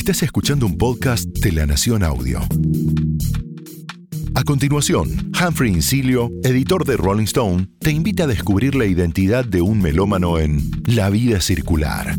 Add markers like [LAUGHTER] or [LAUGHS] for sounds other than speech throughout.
Estás escuchando un podcast de La Nación Audio. A continuación, Humphrey Incilio, editor de Rolling Stone, te invita a descubrir la identidad de un melómano en La vida circular.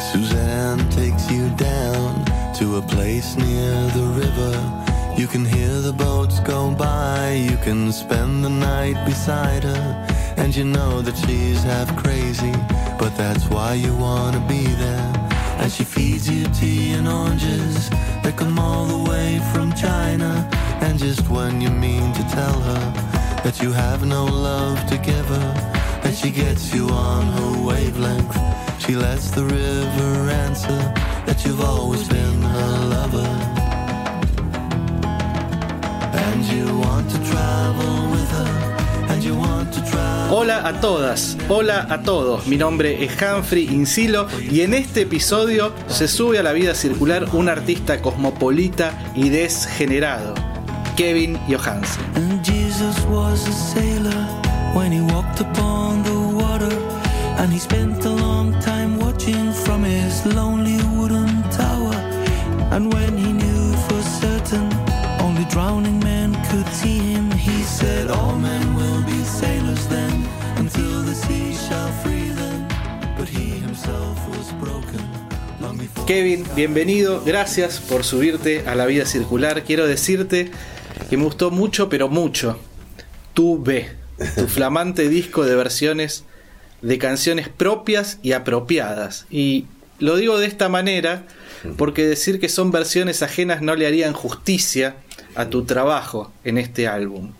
Suzanne takes you down to a place near the river. You can hear the boats go by, you can spend the night beside her. And you know that she's half crazy, but that's why you wanna be there. And she feeds you tea and oranges that come all the way from China. And just when you mean to tell her that you have no love to give her, and she gets you on her wavelength. She lets the river answer that you've always been her lover. Hola a todas, hola a todos. Mi nombre es Humphrey Insilo y en este episodio se sube a la vida circular un artista cosmopolita y desgenerado, Kevin Johansen. And when he knew for certain drowning men could see him, he said, All men will be sailors then until the sea shall free them. But he himself was broken long before. Kevin, bienvenido, gracias por subirte a la vida circular. Quiero decirte que me gustó mucho, pero mucho, Tu B, tu [LAUGHS] flamante disco de versiones de canciones propias y apropiadas. Y lo digo de esta manera porque decir que son versiones ajenas no le harían justicia a tu trabajo en este álbum.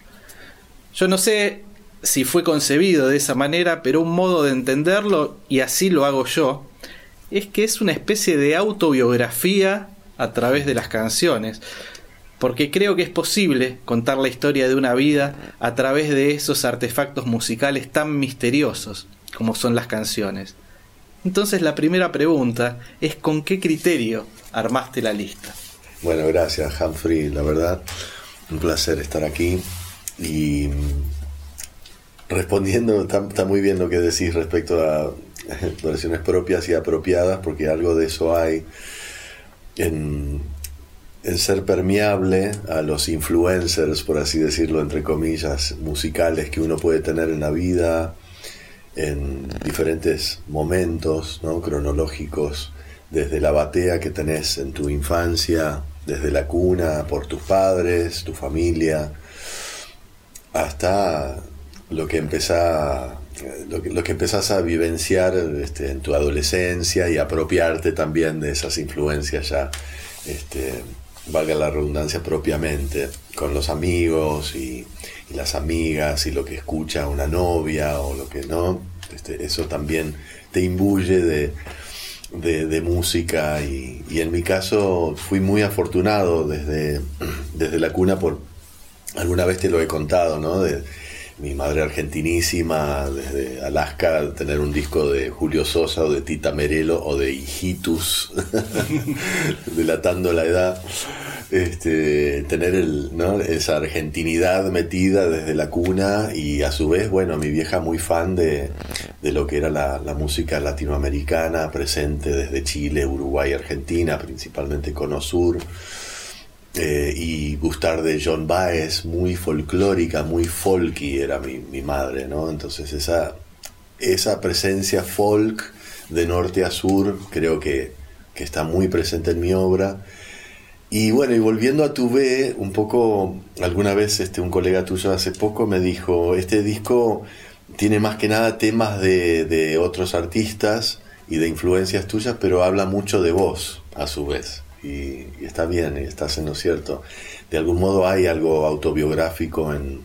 Yo no sé si fue concebido de esa manera, pero un modo de entenderlo, y así lo hago yo, es que es una especie de autobiografía a través de las canciones. Porque creo que es posible contar la historia de una vida a través de esos artefactos musicales tan misteriosos como son las canciones. Entonces la primera pregunta es ¿con qué criterio armaste la lista? Bueno, gracias Humphrey, la verdad, un placer estar aquí y mm, respondiendo, está, muy bien lo que decís respecto a [LAUGHS] versiones propias y apropiadas, porque algo de eso hay en, en ser permeable a los influencers, por así decirlo, entre comillas, musicales que uno puede tener en la vida, en diferentes momentos ¿no? cronológicos, desde la batea que tenés en tu infancia, desde la cuna, por tus padres, tu familia, hasta lo que empezás, lo que, empezás a vivenciar este, en tu adolescencia y apropiarte también de esas influencias ya, este, valga la redundancia propiamente, con los amigos y, y las amigas y lo que escucha una novia o lo que no, este, eso también te imbuye de, de, de música y, y, en mi caso fui muy afortunado desde, [CLEARS THROAT] desde la cuna por, alguna vez te lo he contado, ¿no? De, mi madre argentinísima, desde Alaska, tener un disco de Julio Sosa o de Tita Merelo o de Hijitus, [LAUGHS] [LAUGHS] delatando la edad este, tener el, esa argentinidad metida desde la cuna y a su vez, bueno, mi vieja muy fan de, lo que era la, música latinoamericana presente desde Chile, Uruguay, Argentina, principalmente Cono Sur. Eh, y gustar de John Baez, muy folclórica, muy folky era mi, madre, ¿no? Entonces esa, esa presencia folk de norte a sur creo que está muy presente en mi obra y bueno, y volviendo a tu B, un poco, alguna vez este, un colega tuyo hace poco me dijo, este disco tiene más que nada temas de, de otros artistas y de influencias tuyas, pero habla mucho de vos a su vez. Y, está bien, y estás en cierto. De algún modo hay algo autobiográfico en,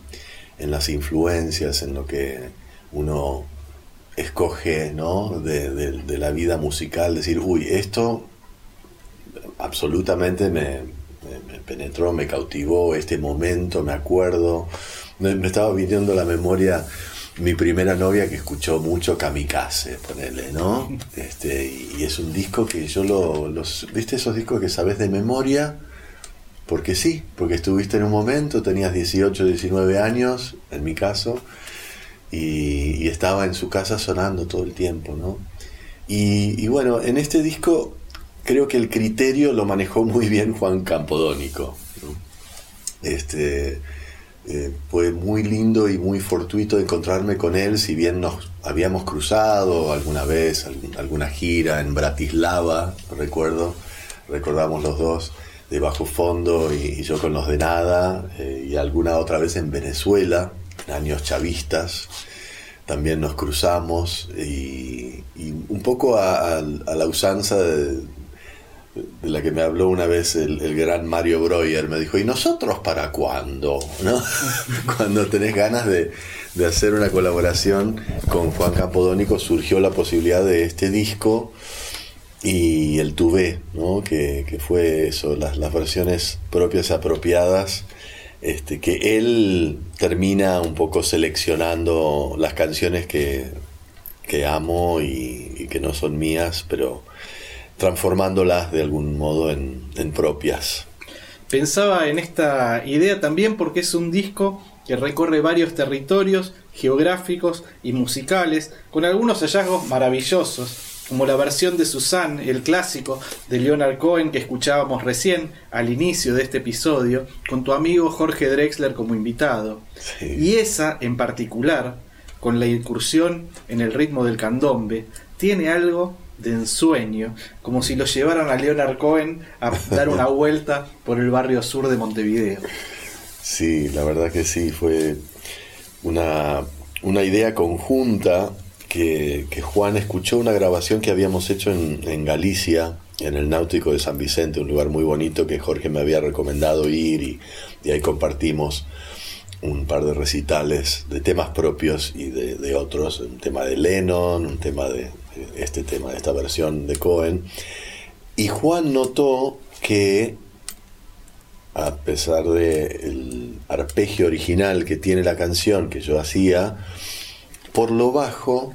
en las influencias, en lo que uno escoge ¿no? de, de, de la vida musical, decir, uy, esto absolutamente me, me, me, penetró, me cautivó este momento, me acuerdo. Me, me, estaba viniendo a la memoria mi primera novia que escuchó mucho Kamikaze, ponele, ¿no? [LAUGHS] Este, y es un disco que yo lo, los, ¿viste esos discos que sabes de memoria? porque sí, porque estuviste en un momento, tenías 18, 19 años, en mi caso, y, estaba en su casa sonando todo el tiempo, ¿no? Y, bueno, en este disco creo que el criterio lo manejó muy bien Juan Campodónico. Este, eh, fue muy lindo y muy fortuito encontrarme con él, si bien nos habíamos cruzado alguna vez, alguna gira en Bratislava, recuerdo, recordamos los dos de Bajo Fondo y, yo con los de Nada, eh, y alguna otra vez en Venezuela, en años chavistas, también nos cruzamos y, un poco a, la usanza de, la que me habló una vez el, gran Mario Breuer, me dijo, ¿y nosotros para cuándo? ¿No? [LAUGHS] Cuando tenés ganas de, hacer una colaboración con Juan Campodónico surgió la posibilidad de este disco y el Tuvé, ¿no? que, fue eso, las, las versiones propias apropiadas este, que él termina un poco seleccionando las canciones que, amo y, que no son mías, pero transformándolas de algún modo en, en propias. Pensaba en esta idea también porque es un disco que recorre varios territorios geográficos y musicales, con algunos hallazgos maravillosos como la versión de Susan, el clásico de Leonard Cohen que escuchábamos recién al inicio de este episodio, con tu amigo Jorge Drexler como invitado. Y esa en particular, con la incursión en el ritmo del candombe, tiene algo de ensueño, como si lo llevaran a Leonard Cohen a dar una [LAUGHS] vuelta por el barrio sur de Montevideo. Sí, la verdad que sí, fue una, una idea conjunta que, Juan escuchó una grabación que habíamos hecho en, Galicia, en el Náutico de San Vicente, un lugar muy bonito que Jorge me había recomendado ir y, ahí compartimos un par de recitales de temas propios y de, otros, un tema de Lennon, un tema de este tema, esta versión de Cohen. Y Juan notó que a pesar del arpegio original que tiene la canción que yo hacía, por lo bajo,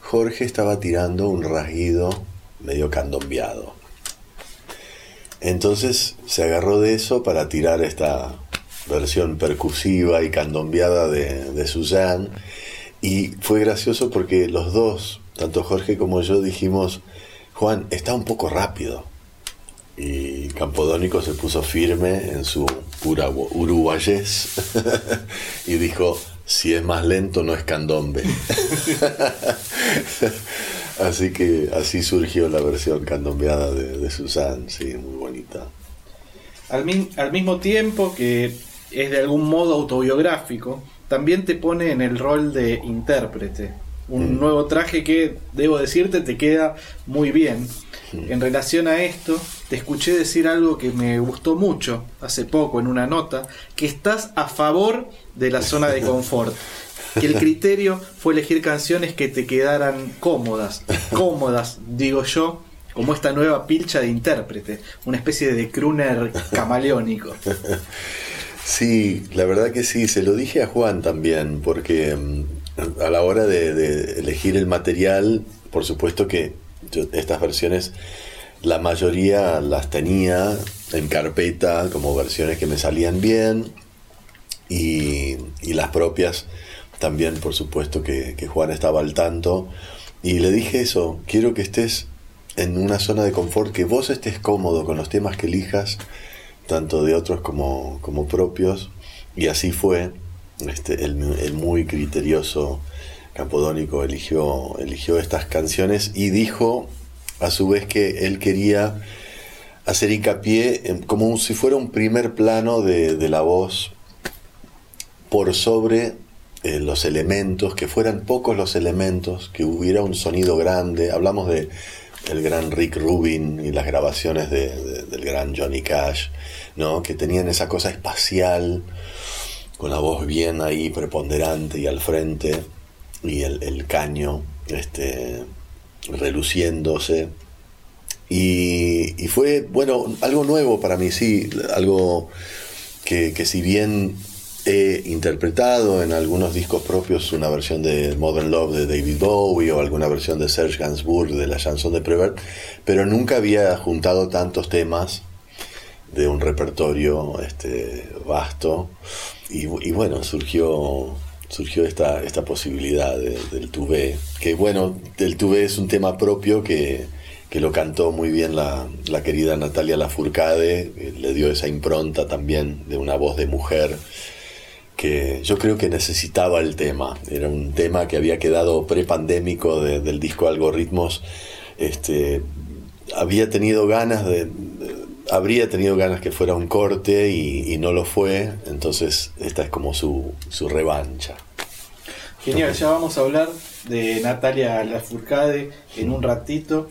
Jorge estaba tirando un rasguido medio candombeado. Entonces se agarró de eso para tirar esta versión percusiva y candombeada de, de Suzanne. Y fue gracioso porque los dos, tanto Jorge como yo, dijimos, Juan, está un poco rápido. Y Campodónico se puso firme en su pura uruguayés [LAUGHS] y dijo, si es más lento no es candombe. [LAUGHS] así que así surgió la versión candombeada de, Susan, sí, muy bonita. Al mismo tiempo que es de algún modo autobiográfico, también te pone en el rol de intérprete. Un nuevo traje que, debo decirte, te queda muy bien. En relación a esto, te escuché decir algo que me gustó mucho hace poco en una nota, que estás a favor de la zona de confort. [LAUGHS] Que el criterio fue elegir canciones que te quedaran cómodas, cómodas, digo yo, como esta nueva pilcha de intérprete, una especie de crooner camaleónico. [LAUGHS] Sí, la verdad que sí, se lo dije a Juan también, porque mm, a la hora de, elegir el material, por supuesto que estas versiones, la mayoría las tenía en carpeta como versiones que me salían bien, y, las propias también, por supuesto, que, Juan estaba al tanto. Y le dije eso, quiero que estés en una zona de confort, que vos estés cómodo con los temas que elijas, tanto de otros como, como propios. Y así fue. Este, el, muy criterioso Campodónico eligió, eligió estas canciones y dijo a su vez que él quería hacer hincapié como si fuera un primer plano de, de la voz por sobre eh, los elementos, que fueran pocos los elementos, que hubiera un sonido grande. Hablamos de el gran Rick Rubin y las grabaciones del gran Johnny Cash, ¿no? que tenían esa cosa espacial, con la voz bien ahí preponderante y al frente, y el, caño este, reluciéndose. Y, fue, bueno, algo nuevo para mí, sí, algo que, que si bien He interpretado en algunos discos propios una versión de Modern Love de David Bowie o alguna versión de Serge Gainsbourg de la chanson de Prévert, pero nunca había juntado tantos temas de un repertorio este, vasto. Y, bueno, surgió surgió esta, esta posibilidad del tubé, que bueno, el tubé es un tema propio que, que lo cantó muy bien la, la, querida Natalia Lafourcade, le dio esa impronta también de una voz de mujer que yo creo que necesitaba el tema, era un tema que había quedado prepandémico del disco Algoritmos, este, había tenido ganas de, habría tenido ganas que fuera un corte y, no lo fue, entonces esta es como su, su revancha. Genial, ya vamos a hablar de Natalia Lafourcade en un ratito.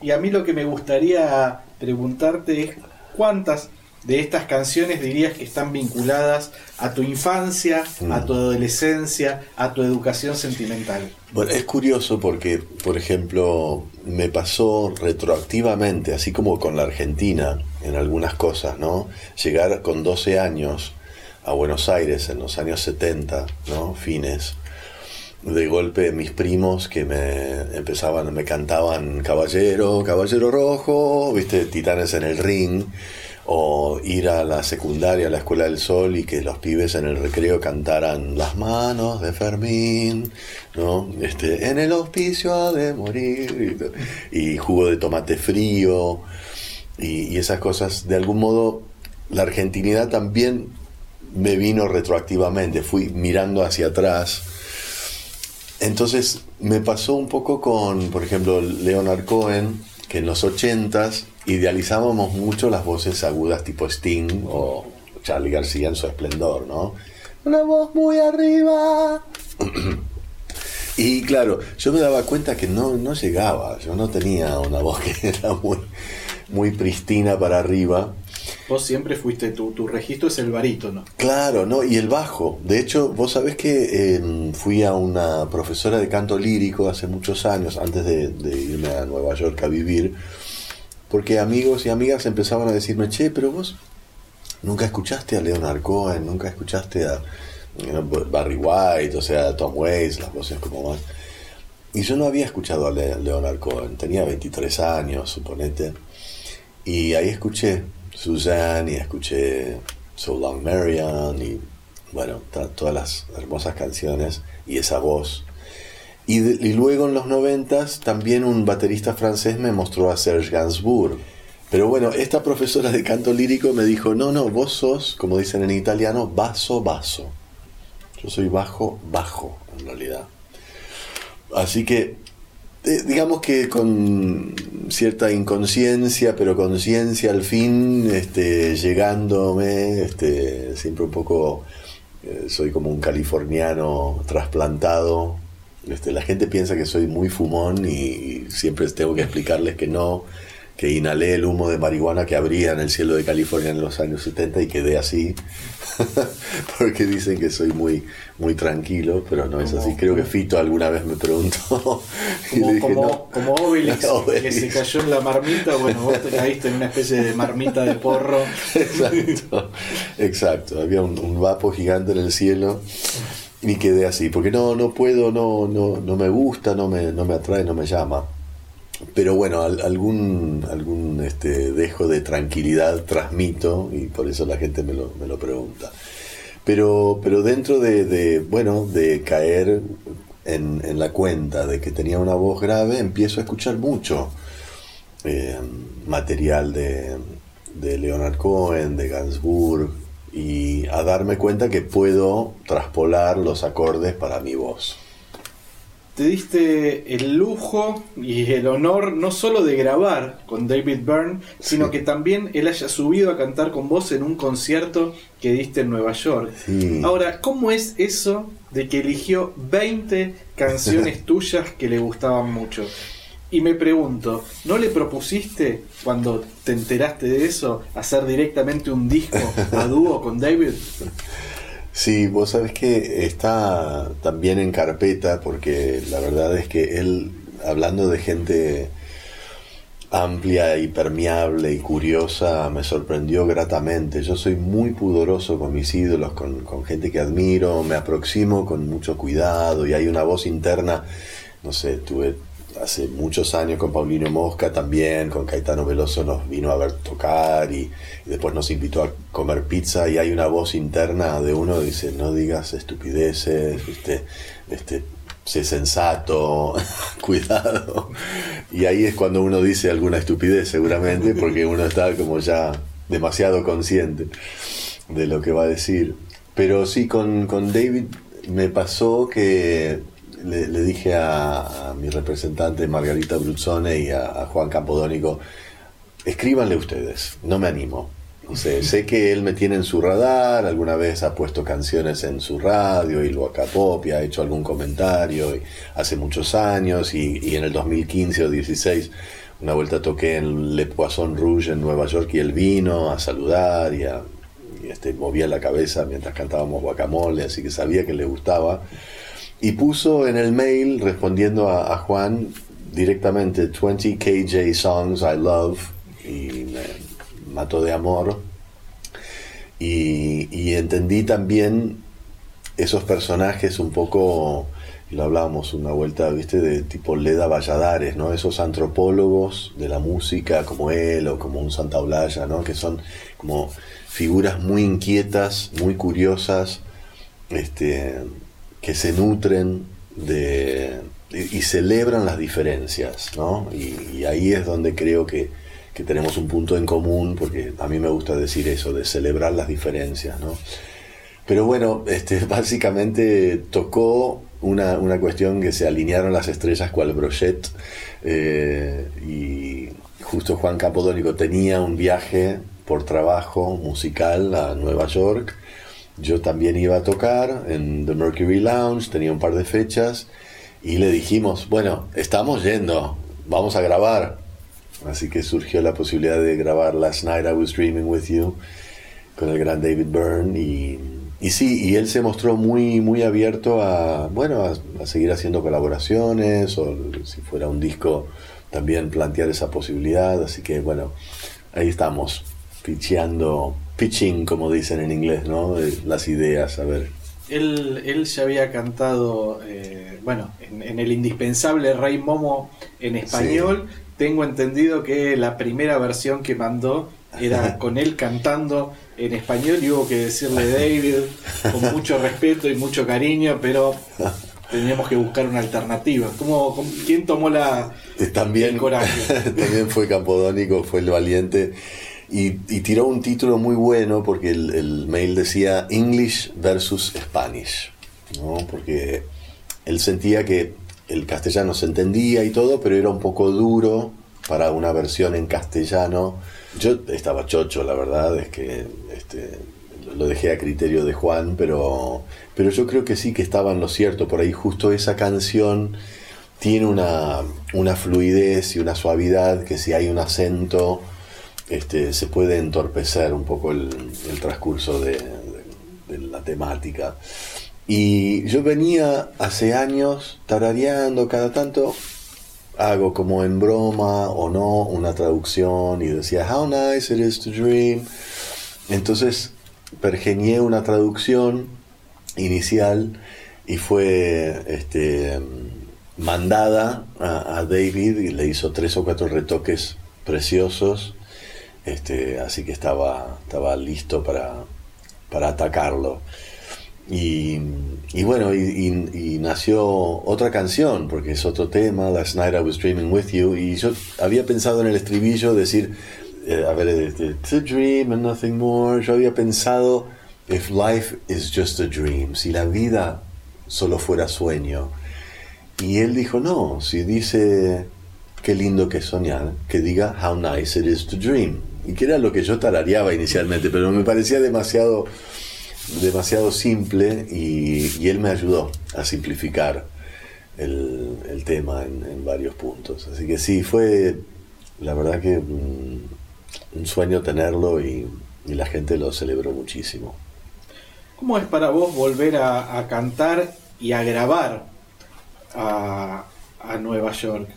Y a mí lo que me gustaría preguntarte es cuántas de estas canciones dirías que están vinculadas a tu infancia, a mm. tu adolescencia, a tu educación sentimental? Bueno, es curioso porque, por ejemplo, me pasó retroactivamente, así como con la Argentina, en algunas cosas, ¿no? Llegar con 12 años a Buenos Aires en los años 70, ¿no? Fines. De golpe mis primos que me empezaban, me cantaban Caballero, Caballero Rojo, viste, Titanes en el Ring o ir a la secundaria, a la Escuela del Sol y que los pibes en el recreo cantaran Las manos de Fermín, ¿no? Este, en el hospicio ha de morir, y, jugo de tomate frío, y, esas cosas, de algún modo, la argentinidad también me vino retroactivamente, fui mirando hacia atrás. Entonces me pasó un poco con, por ejemplo, Leonard Cohen, que en los ochentas idealizábamos mucho las voces agudas tipo Sting o Charlie García en su esplendor, ¿no? Una voz muy arriba. [CLEARS THROAT] y claro, yo me daba cuenta que no, no llegaba, yo no tenía una voz que [LAUGHS] era muy, muy pristina para arriba. Vos siempre fuiste, tu, tu registro es el barítono. Claro, ¿no? Y el bajo. De hecho, vos sabés que em, fui a una profesora de canto lírico hace muchos años, antes de, de irme a Nueva York a vivir, porque amigos y amigas empezaban a decirme, che, pero vos nunca escuchaste a Leonard Cohen, nunca escuchaste a Barry White, o sea, a Tom Waits, las voces como más. Y yo no había escuchado a Leonard Cohen, tenía 23 años, suponete. Y ahí escuché Suzanne y escuché So Long Marian y bueno, todas las hermosas canciones y esa voz y, luego en los noventas también un baterista francés me mostró a Serge Gainsbourg. Pero bueno, esta profesora de canto lírico me dijo, no, no, vos sos, como dicen en italiano, basso, basso. Yo soy bajo, bajo, en realidad. Así que, eh, digamos que con cierta inconsciencia, pero conciencia al fin, este, llegándome, este, siempre un poco, eh, soy como un californiano trasplantado este, la gente piensa que soy muy fumón y siempre tengo que explicarles que no, que inhalé el humo de marihuana que habría en el cielo de California en los años 70 y quedé así, [LAUGHS] porque dicen que soy muy, muy tranquilo, pero no es así. Creo que Fito alguna vez me preguntó. [LAUGHS] y como, le dije, no. como Obelix, [LAUGHS] que se cayó en la marmita, bueno, vos te caíste en una especie de marmita de porro. exacto, exacto. Había un, un vapo gigante en el cielo y quedé así, porque no, no puedo, no, no, no me gusta, no me, no me atrae, no me llama. Pero bueno, algún, algún este, dejo de tranquilidad transmito y por eso la gente me lo, me lo pregunta. Pero, pero dentro de, bueno, de caer en, en, la cuenta de que tenía una voz grave, empiezo a escuchar mucho eh, material de, de Leonard Cohen, de Gainsbourg, y a darme cuenta que puedo traspolar los acordes para mi voz. Te diste el lujo y el honor no solo de grabar con David Byrne, sino que también él haya subido a cantar con vos en un concierto que diste en Nueva York. Ahora, ¿cómo es eso de que eligió 20 canciones [LAUGHS] tuyas que le gustaban mucho? Y me pregunto, ¿no le propusiste cuando te enteraste de eso hacer directamente un disco a dúo con David? [LAUGHS] Sí, vos sabés que está también en carpeta porque la verdad es que él, hablando de gente amplia y permeable y curiosa, me sorprendió gratamente. Yo soy muy pudoroso con mis ídolos, con, con gente que admiro, me aproximo con mucho cuidado y hay una voz interna, no sé, tuve hace muchos años con Paulino Mosca también, con Caetano Veloso nos vino a ver tocar y, después nos invitó a comer pizza y hay una voz interna de uno que dice, no digas estupideces, ¿viste? Este, sé sensato, [LAUGHS] cuidado. Y ahí es cuando uno dice alguna estupidez seguramente, porque uno está como ya demasiado consciente de lo que va a decir. Pero sí, con, con David me pasó que le, le dije a, a, mi representante Margarita Bruzzone y a, a Juan Campodónico, escríbanle ustedes, no me animo. No sé, [LAUGHS] sé que él me tiene en su radar, alguna vez ha puesto canciones en su radio y lo acapopia, ha hecho algún comentario y hace muchos años y, y, en el 2015 o 16 una vuelta toqué en Le Poisson Rouge en Nueva York y él vino a saludar y, a, y este, movía la cabeza mientras cantábamos guacamole, así que sabía que le gustaba. Y puso en el mail respondiendo a, Juan directamente 20 KJ songs I love y me, Mato de Amor. Y, entendí también esos personajes un poco, lo hablábamos una vuelta, viste, de tipo Leda Valladares, ¿no? Esos antropólogos de la música como él o como un Santa Olaya, ¿no? Que son como figuras muy inquietas, muy curiosas, este, que se nutren de, y, celebran las diferencias, ¿no? Y, y ahí es donde creo que que tenemos un punto en común, porque a mí me gusta decir eso, de celebrar las diferencias, ¿no? Pero bueno, este, [LAUGHS] básicamente tocó una, una cuestión que se alinearon las estrellas cual brochet, eh, y justo Juan Capodónico tenía un viaje por trabajo musical a Nueva York, yo también iba a tocar en The Mercury Lounge, tenía un par de fechas, y le dijimos, bueno, estamos yendo, vamos a grabar, Así que surgió la posibilidad de grabar Last Night I Was Dreaming With You con el gran David Byrne y, y sí, y él se mostró muy, muy abierto a, bueno, a, a, seguir haciendo colaboraciones o si fuera un disco también plantear esa posibilidad. Así que bueno, ahí estamos, pitcheando, pitching como dicen en inglés, ¿no? Las ideas, a ver. Él, él ya había cantado, eh, bueno, en, en, el indispensable Rey Momo en español. Sí tengo entendido que la primera versión que mandó era [LAUGHS] con él cantando en español y hubo que decirle David con mucho respeto y mucho cariño, pero teníamos que buscar una alternativa. ¿Cómo, quién tomó la, también, el coraje? [LAUGHS] también fue Campodónico, fue el valiente. Y, tiró un título muy bueno porque el, el, mail decía English versus Spanish, ¿no? porque él sentía que el castellano se entendía y todo, pero era un poco duro para una versión en castellano. Yo estaba chocho, la verdad, es que este, lo dejé a criterio de Juan, pero, pero yo creo que sí que estaba en lo cierto. Por ahí justo esa canción tiene una, una fluidez y una suavidad que si hay un acento este, se puede entorpecer un poco el, el transcurso de, de, de la temática. Y yo venía hace años tarareando cada tanto, hago como en broma o no una traducción y decía, How nice it is to dream. Entonces pergenié una traducción inicial y fue este, mandada a, a, David y le hizo tres o cuatro retoques preciosos. Este, así que estaba, estaba listo para, para atacarlo. Y, y bueno, y, y, y, nació otra canción, porque es otro tema, Last Night I Was Dreaming With You, y yo había pensado en el estribillo decir, eh, a ver, este, To dream and nothing more, yo había pensado, If life is just a dream, si la vida solo fuera sueño. Y él dijo, no, si dice, qué lindo que soñar, que diga, How nice it is to dream. Y que era lo que yo tarareaba inicialmente, pero me parecía demasiado demasiado simple y, él me ayudó a simplificar el, tema en, varios puntos. Así que sí, fue la verdad que un, un sueño tenerlo y, y, la gente lo celebró muchísimo. ¿Cómo es para vos volver a, a cantar y a grabar a, a Nueva York?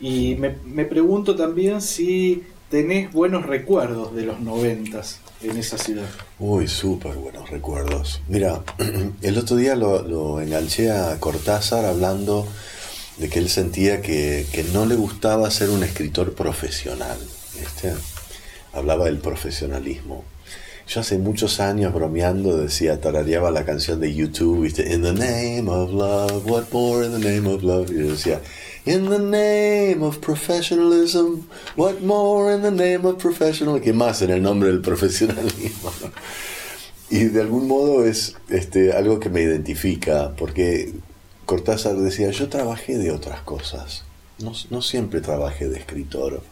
Y me, me pregunto también si tenés buenos recuerdos de los noventas en esa ciudad. Uy, súper buenos recuerdos. Mira, [CLEARS THROAT] el otro día lo, lo, enganché a Cortázar hablando de que él sentía que, que no le gustaba ser un escritor profesional. Hablaba del profesionalismo. Yo hace muchos años bromeando decía, tarareaba la canción de YouTube, ¿viste? In the name of love, what more in the name of love? Y yo decía, In the name of professionalism, what more in the name of professional? ¿Qué más en el nombre del profesionalismo? [LAUGHS] Y de algún modo es este, algo que me identifica, porque Cortázar decía, yo trabajé de otras cosas, no, no siempre trabajé de escritor.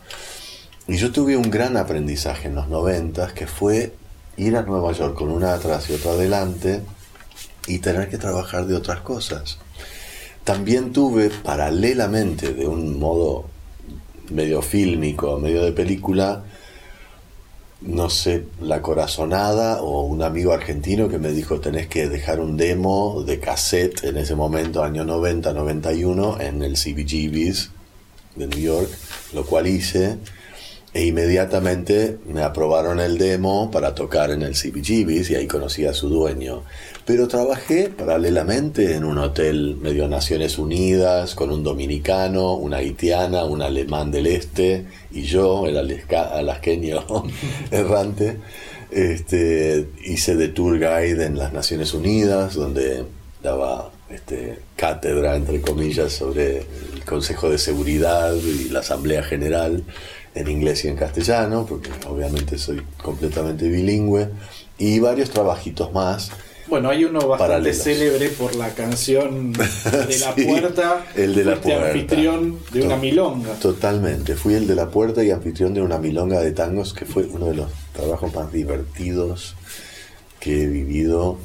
Y yo tuve un gran aprendizaje en los noventas, que fue ir a Nueva York con una atrás y otra adelante y tener que trabajar de otras cosas. También tuve paralelamente, de un modo medio fílmico, medio de película, no sé, la corazonada o un amigo argentino que me dijo tenés que dejar un demo de cassette en ese momento, año 90, 91, en el CBGB's de New York, lo cual hice e inmediatamente me aprobaron el demo para tocar en el CBGB's y ahí conocí a su dueño. Pero trabajé paralelamente en un hotel medio Naciones Unidas con un dominicano, una haitiana, un alemán del este y yo, el alasqueño [LAUGHS] errante. Este, hice de tour guide en las Naciones Unidas, donde daba este, cátedra, entre comillas, sobre el Consejo de Seguridad y la Asamblea General en inglés y en castellano, porque obviamente soy completamente bilingüe, y varios trabajitos más. Bueno, hay uno bastante célebre por la canción [LAUGHS] de la puerta. El de la puerta. anfitrión de una milonga. Totalmente. Fui el de la puerta y anfitrión de una milonga de tangos, que fue uno de los trabajos más divertidos que he vivido.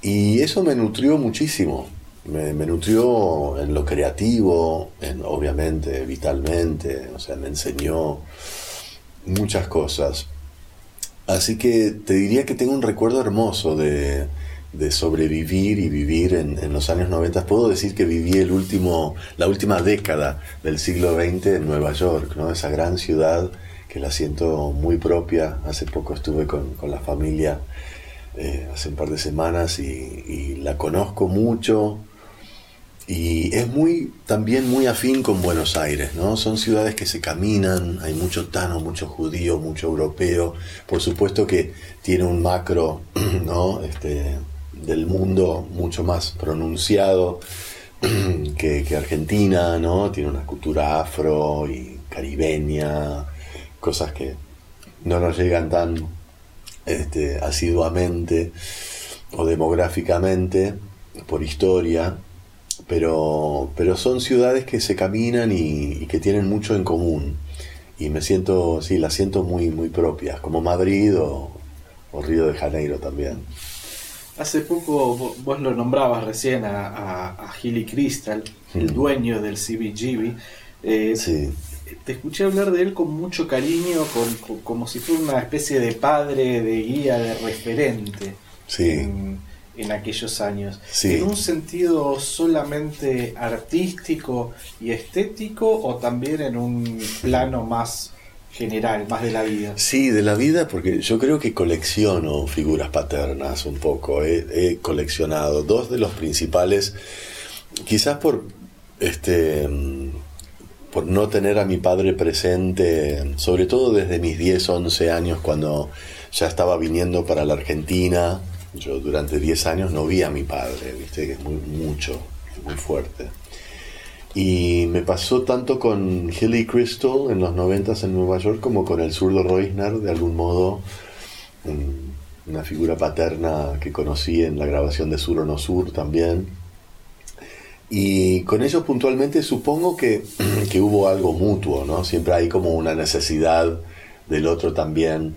Y eso me nutrió muchísimo me, nutrió en lo creativo, en, obviamente, vitalmente, o sea, me enseñó muchas cosas. Así que te diría que tengo un recuerdo hermoso de, sobrevivir y vivir en, los años 90. Puedo decir que viví el último, la última década del siglo XX en Nueva York, ¿no? esa gran ciudad que la siento muy propia. Hace poco estuve con, la familia eh, hace un par de semanas y, la conozco mucho, y es muy, también muy afín con Buenos Aires, ¿no? Son ciudades que se caminan, hay mucho tano, mucho judío, mucho europeo. Por supuesto que tiene un macro, [CLEARS THROAT] ¿no? Este, del mundo mucho más pronunciado [CLEARS THROAT] que, Argentina, ¿no? Tiene una cultura afro y caribeña, cosas que no nos llegan tan este, asiduamente o demográficamente por historia pero, pero son ciudades que se caminan y, que tienen mucho en común. Y me siento, sí, las siento muy, muy propias, como Madrid o, Río de Janeiro también. Hace poco vos lo nombrabas recién a, a, Hilly Crystal, el mm. dueño del CBGB. Eh, sí. Te escuché hablar de él con mucho cariño, con, como si fuera una especie de padre, de guía, de referente. Sí en aquellos años. ¿En un sentido solamente artístico y estético o también en un plano más general, más de la vida? Sí, de la vida, porque yo creo que colecciono figuras paternas un poco. He, coleccionado dos de los principales, quizás por este por no tener a mi padre presente, sobre todo desde mis 10, 11 años cuando ya estaba viniendo para la Argentina yo durante 10 años no vi a mi padre, viste que es muy mucho, muy fuerte. Y me pasó tanto con Hilly Crystal en los 90 en Nueva York como con el zurdo Reusner, de algún modo, una figura paterna que conocí en la grabación de Sur o No Sur también. Y con ellos puntualmente supongo que, [CLEARS THROAT] que hubo algo mutuo, ¿no? Siempre hay como una necesidad del otro también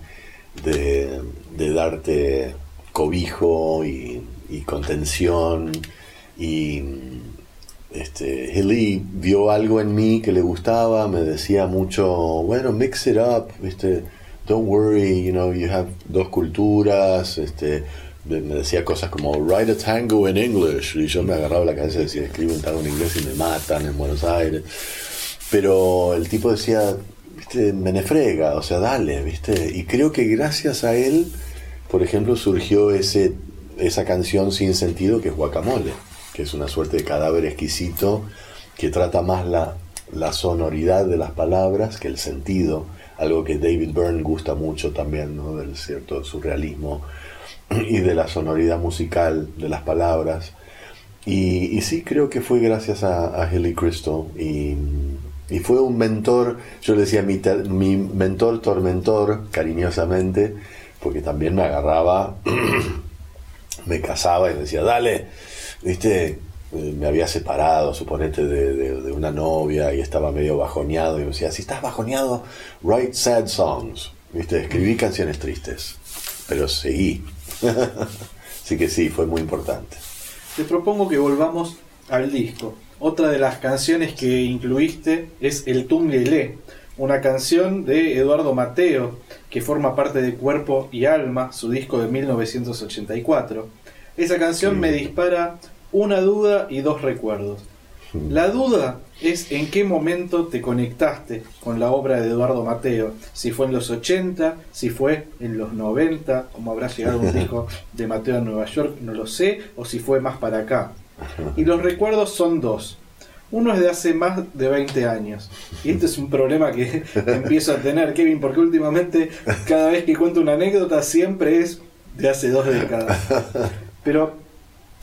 de, de darte cobijo y, contención. Y este, Hilly vio algo en mí que le gustaba, me decía mucho, bueno, mix it up, este, don't worry, you know, you have dos culturas, este, me decía cosas como write a tango in English y yo me agarraba la cabeza y decía escribo un tango en inglés y me matan en Buenos Aires pero el tipo decía viste me nefrega o sea dale viste. Y creo que gracias a él por ejemplo, surgió ese, esa canción sin sentido que es Guacamole, que es una suerte de cadáver exquisito que trata más la, la sonoridad de las palabras que el sentido, algo que David Byrne gusta mucho también, ¿no? del cierto surrealismo [CLEARS THROAT] y de la sonoridad musical de las palabras. Y, sí, creo que fue gracias a, a Hilly Crystal y, fue un mentor, yo le decía mi, mi mentor tormentor, cariñosamente, porque también me agarraba, [CLEARS THROAT] me casaba y decía, dale, viste, eh, me había separado, suponete, de, una novia y estaba medio bajoneado y me decía, si estás bajoneado, write sad songs, viste, escribí canciones tristes, pero seguí. [LAUGHS] Así que sí, fue muy importante. Te propongo que volvamos al disco. Otra de las canciones que incluiste es El Tungelé, una canción de Eduardo Mateo, que forma parte de Cuerpo y Alma, su disco de 1984. Esa canción me dispara una duda y dos recuerdos. Hmm. La duda es en qué momento te conectaste con la obra de Eduardo Mateo. Si fue en los 80, si fue en los 90, como habrá llegado un [LAUGHS] disco de Mateo a Nueva York, no lo sé, o si fue más para acá. Y los recuerdos son dos. Uno es de hace más de 20 años. Y este es un problema que [LAUGHS] empiezo a tener, Kevin, porque últimamente cada vez que cuento una anécdota siempre es de hace dos décadas. Pero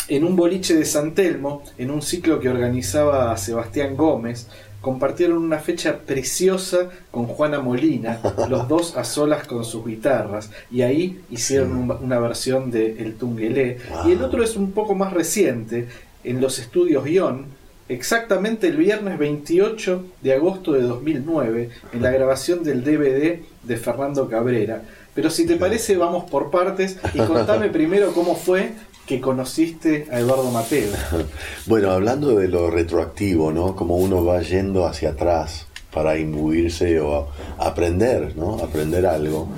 en un boliche de San Telmo, en un ciclo que organizaba Sebastián Gómez, compartieron una fecha preciosa con Juana Molina, los dos a solas con sus guitarras, y ahí hicieron una versión de El Tungelé. Y el otro es un poco más reciente, en los estudios Guión, exactamente el viernes 28 de agosto de 2009 en la grabación del DVD de Fernando Cabrera. Pero si te parece, vamos por partes y contame [LAUGHS] primero cómo fue que conociste a Eduardo Mateo. [LAUGHS] Bueno, hablando de lo retroactivo, ¿no? Como uno va yendo hacia atrás para imbuirse o aprender, ¿no? Aprender algo.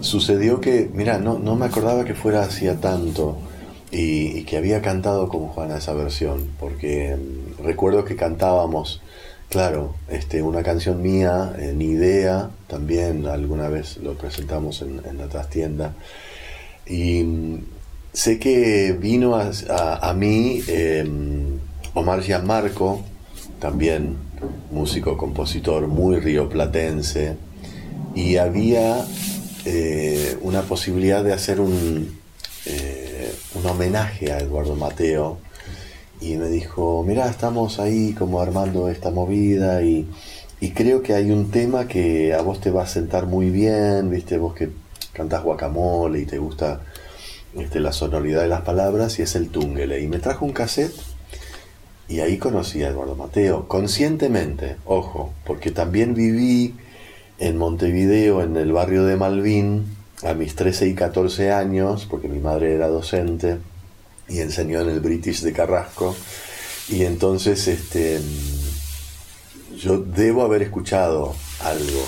Sucedió que, mira, no, no me acordaba que fuera hacía tanto y, que había cantado con Juana esa versión, porque mm, recuerdo que cantábamos, claro, este, una canción mía, Ni Idea, también alguna vez lo presentamos en, la trastienda, y mm, sé que vino a, a, mí em, Omar Gianmarco, también músico, compositor muy rioplatense, y había eh, una posibilidad de hacer un... Un homenaje a Eduardo Mateo y me dijo, mira, estamos ahí como armando esta movida y, creo que hay un tema que a vos te va a sentar muy bien, viste, vos que cantás guacamole y te gusta este, la sonoridad de las palabras y es el tungele. Y me trajo un cassette y ahí conocí a Eduardo Mateo, conscientemente, ojo, porque también viví en Montevideo, en el barrio de Malvin, a mis 13 y 14 años, porque mi madre era docente y enseñó en el British de Carrasco, y entonces este, yo debo haber escuchado algo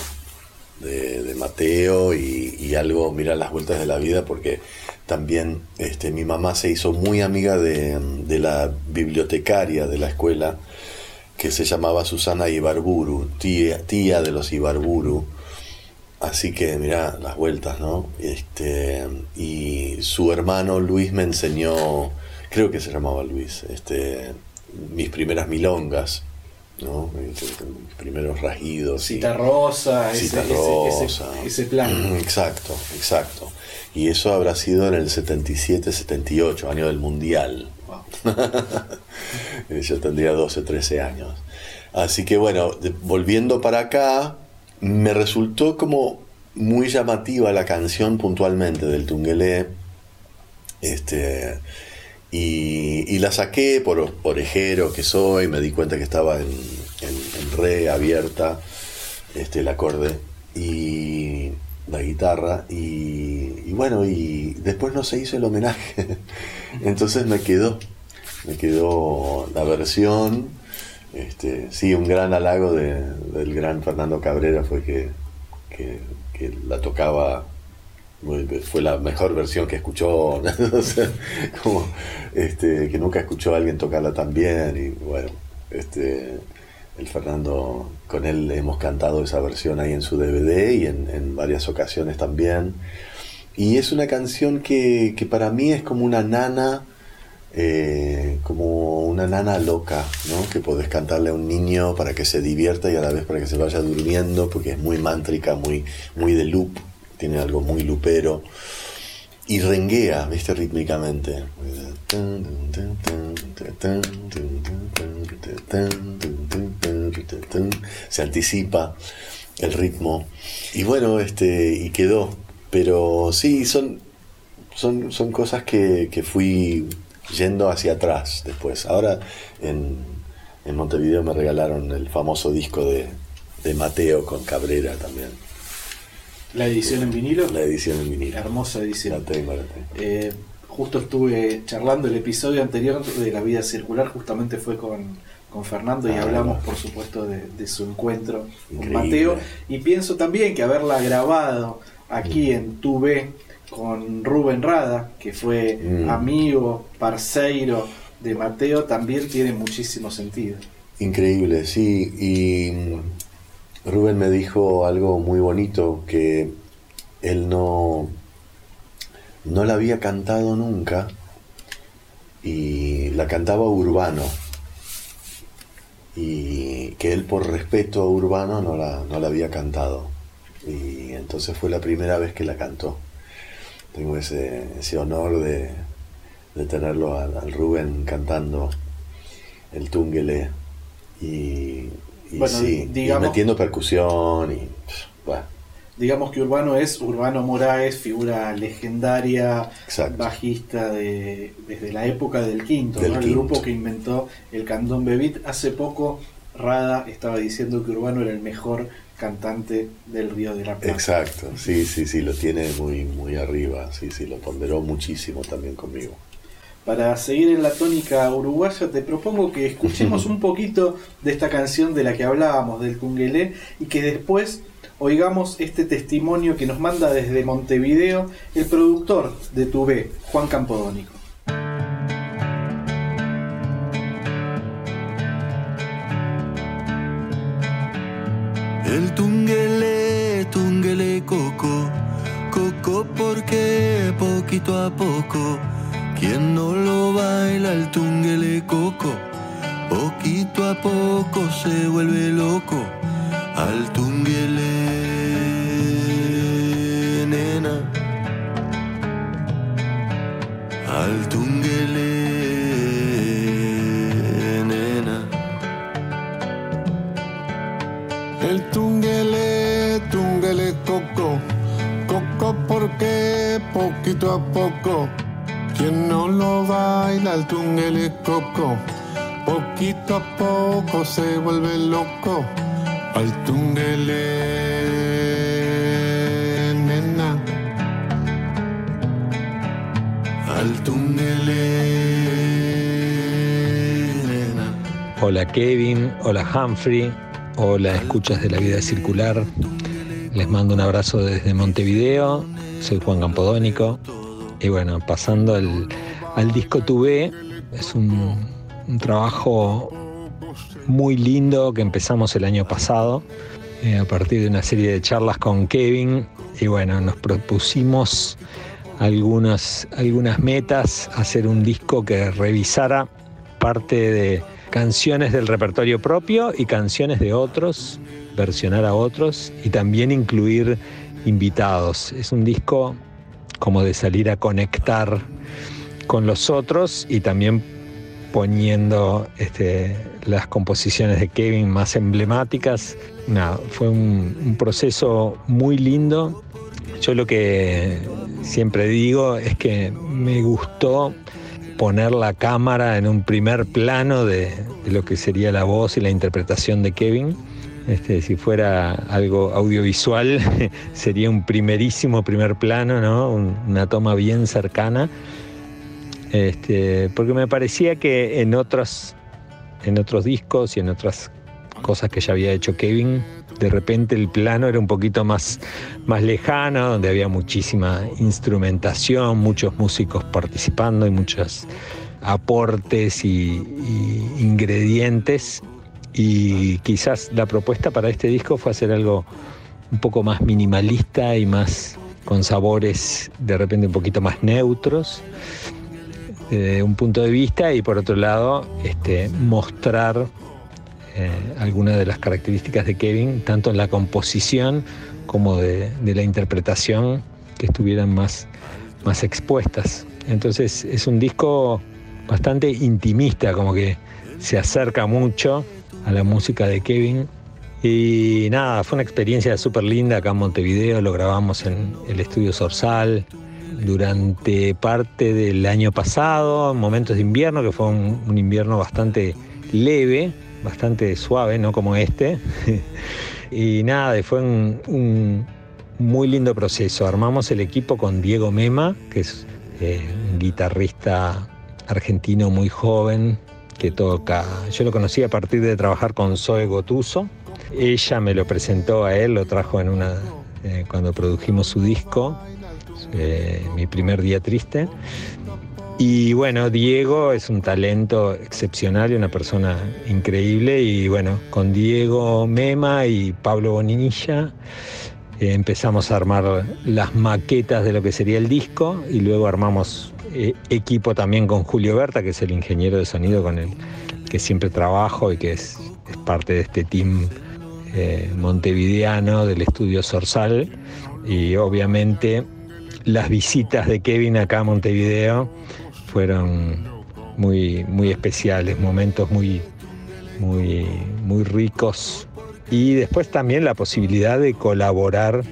de, Mateo y, algo, mira las vueltas de la vida, porque también este, mi mamá se hizo muy amiga de, la bibliotecaria de la escuela, que se llamaba Susana Ibarburu, tía de los Ibarburu, Así que mira las vueltas, ¿no? Este, y su hermano Luis me enseñó, creo que se llamaba Luis, este, mis primeras milongas, ¿no? Mis primeros rasguidos. Cita rosa, ese, rosa. Ese, plan. [CLEARS THROAT] Exacto, exacto. Y eso habrá sido en el 77-78, año del Mundial. [LAUGHS] Yo tendría 12, 13 años. Así que bueno, volviendo para acá, me resultó como muy llamativa la canción puntualmente del Tungelé. Este, y, la saqué por orejero que soy, me di cuenta que estaba en, re abierta este, el acorde y la guitarra y, bueno, y después no se hizo el homenaje, [LAUGHS] entonces me quedó, me quedó la versión este, sí, un gran halago del gran Fernando Cabrera fue que, la tocaba, fue la mejor versión que escuchó, [LAUGHS] este, que nunca escuchó a alguien tocarla tan bien y bueno, este, el Fernando, con él hemos cantado esa versión ahí en su DVD y en, varias ocasiones también. Y es una canción que para mí es como una nana, eh, como una nana loca, ¿no? Que podés cantarle a un niño para que se divierta y a la vez para que se vaya durmiendo, porque es muy mántrica, muy, muy de loop, tiene algo muy lupero. Y renguea, viste, rítmicamente. Se anticipa el ritmo. Y bueno, este, y quedó. Pero sí, son, son, son cosas que, que fui yendo hacia atrás después. Ahora en, en Montevideo me regalaron el famoso disco de, de Mateo con Cabrera también. ¿La edición en vinilo? La edición en vinilo. Hermosa edición. La tengo, la tengo. Eh, justo estuve charlando el episodio anterior de La Vida Circular, justamente fue con, con Fernando y Ah, hablamos por supuesto de, de su encuentro con. Mateo. Y pienso también que haberla grabado aquí en Tuve con Rubén Rada, que fue Mm. amigo, parceiro de Mateo, también tiene muchísimo sentido. Increíble, sí. Y mm, Rubén me dijo algo muy bonito, que él no, no la había cantado nunca y la cantaba Urbano. Y que él por respeto a Urbano no la, no la había cantado. Y entonces fue la primera vez que la cantó. Tengo ese, ese honor de, de tenerlo al, al Rubén cantando el Tungele y, y Bueno, sí, y digamos- metiendo percusión y bueno, Digamos que Urbano es Urbano Moraes, figura legendaria, Exacto. bajista de, desde la época del quinto, Del ¿no? el Quinto. grupo que inventó el candombe beat. Hace poco Rada estaba diciendo que Urbano era el mejor cantante del Río de la Plata. exacto, sí, sí, sí, lo tiene muy, muy arriba, sí, sí, lo ponderó muchísimo también conmigo. Para seguir en la tónica uruguaya, te propongo que escuchemos [LAUGHS] un poquito de esta canción de la que hablábamos, del Tungelé, y que después oigamos este testimonio que nos manda desde Montevideo el productor de Tuve, Juan Campodónico. El tunguele, tunguele coco, coco porque poquito a poco, quien no lo baila el tunguele coco, poquito a poco se vuelve loco, al tunguele, porque poquito a poco, quien no lo baila el tunguele coco, poquito a poco se vuelve loco, al tunguele, nena, al tunguele, nena. Hola Kevin, hola Humphrey, hola escuchas de la vida circular. Les mando un abrazo desde Montevideo, soy Juan Campodónico. Y bueno, pasando al, disco Tuve, es un, un trabajo muy lindo que empezamos el año pasado eh, a partir de una serie de charlas con Kevin. Y bueno, nos propusimos algunas, algunas metas, hacer un disco que revisara parte de canciones del repertorio propio y canciones de otros, versionar a otros y también incluir invitados. Es un disco como de salir a conectar con los otros y también poniendo este, las composiciones de Kevin más emblemáticas. Nada, fue un, proceso muy lindo. Yo lo que siempre digo es que me gustó poner la cámara en un primer plano de lo que sería la voz y la interpretación de Kevin. Este, si fuera algo audiovisual, [LAUGHS] sería un primerísimo primer plano, ¿no? Un- una toma bien cercana. Este, porque me parecía que en otros, en otros discos y en otras cosas que ya había hecho Kevin, de repente el plano era un poquito más, más lejano, donde había muchísima instrumentación, muchos músicos participando y muchos aportes y, y ingredientes. Y quizás la propuesta para este disco fue hacer algo un poco más minimalista y más con sabores de repente un poquito más neutros. desde un punto de vista y por otro lado este, mostrar eh, algunas de las características de Kevin, tanto en la composición como de, de la interpretación, que estuvieran más, más expuestas. Entonces es un disco bastante intimista, como que se acerca mucho a la música de Kevin. Y nada, fue una experiencia súper linda acá en Montevideo, lo grabamos en el estudio Sorsal durante parte del año pasado, en momentos de invierno, que fue un, invierno bastante leve, bastante suave, no como este. [LAUGHS] y nada, fue un, muy lindo proceso. Armamos el equipo con Diego Mema, que es eh, un guitarrista argentino muy joven que toca. Yo lo conocí a partir de trabajar con Zoe Gotuso. Ella me lo presentó a él, lo trajo en una eh, cuando produjimos su disco, eh, mi primer día triste. Y bueno, Diego es un talento excepcional y una persona increíble. Y bueno, con Diego Mema y Pablo Boninilla eh, empezamos a armar las maquetas de lo que sería el disco y luego armamos eh, equipo también con Julio Berta, que es el ingeniero de sonido con el que siempre trabajo y que es, parte de este team eh, montevideano del estudio Sorsal. Y obviamente las visitas de Kevin acá a Montevideo fueron muy, muy especiales, momentos muy, muy, muy ricos. Y después también la posibilidad de colaborar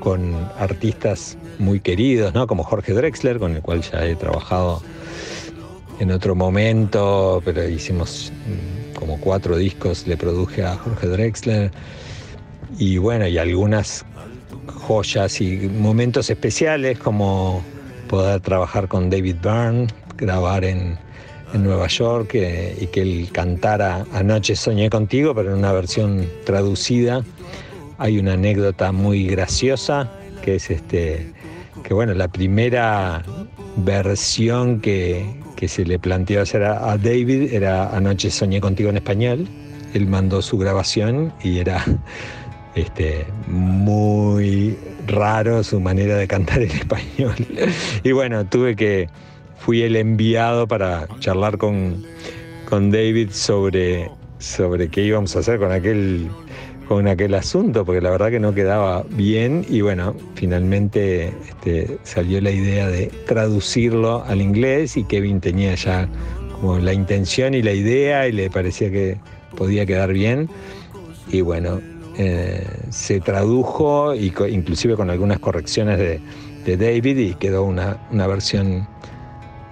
con artistas muy queridos, ¿no? como Jorge Drexler, con el cual ya he trabajado en otro momento, pero hicimos mm, como cuatro discos, le produje a Jorge Drexler. Y bueno, y algunas joyas y momentos especiales como poder trabajar con David Byrne, grabar en, Nueva York eh, y que él cantara Anoche soñé contigo, pero en una versión traducida. Hay una anécdota muy graciosa que es este que bueno, la primera versión que, se le planteó hacer a, David era Anoche soñé contigo en español. Él mandó su grabación y era [LAUGHS] este, muy raro su manera de cantar en español. [LAUGHS] Y bueno, tuve que, fui el enviado para charlar con, con David sobre, sobre qué íbamos a hacer con aquel con aquel asunto, porque la verdad que no quedaba bien y bueno, finalmente este, salió la idea de traducirlo al inglés y Kevin tenía ya como la intención y la idea y le parecía que podía quedar bien. Y bueno, eh, se tradujo y inclusive con algunas correcciones de, David y quedó una, versión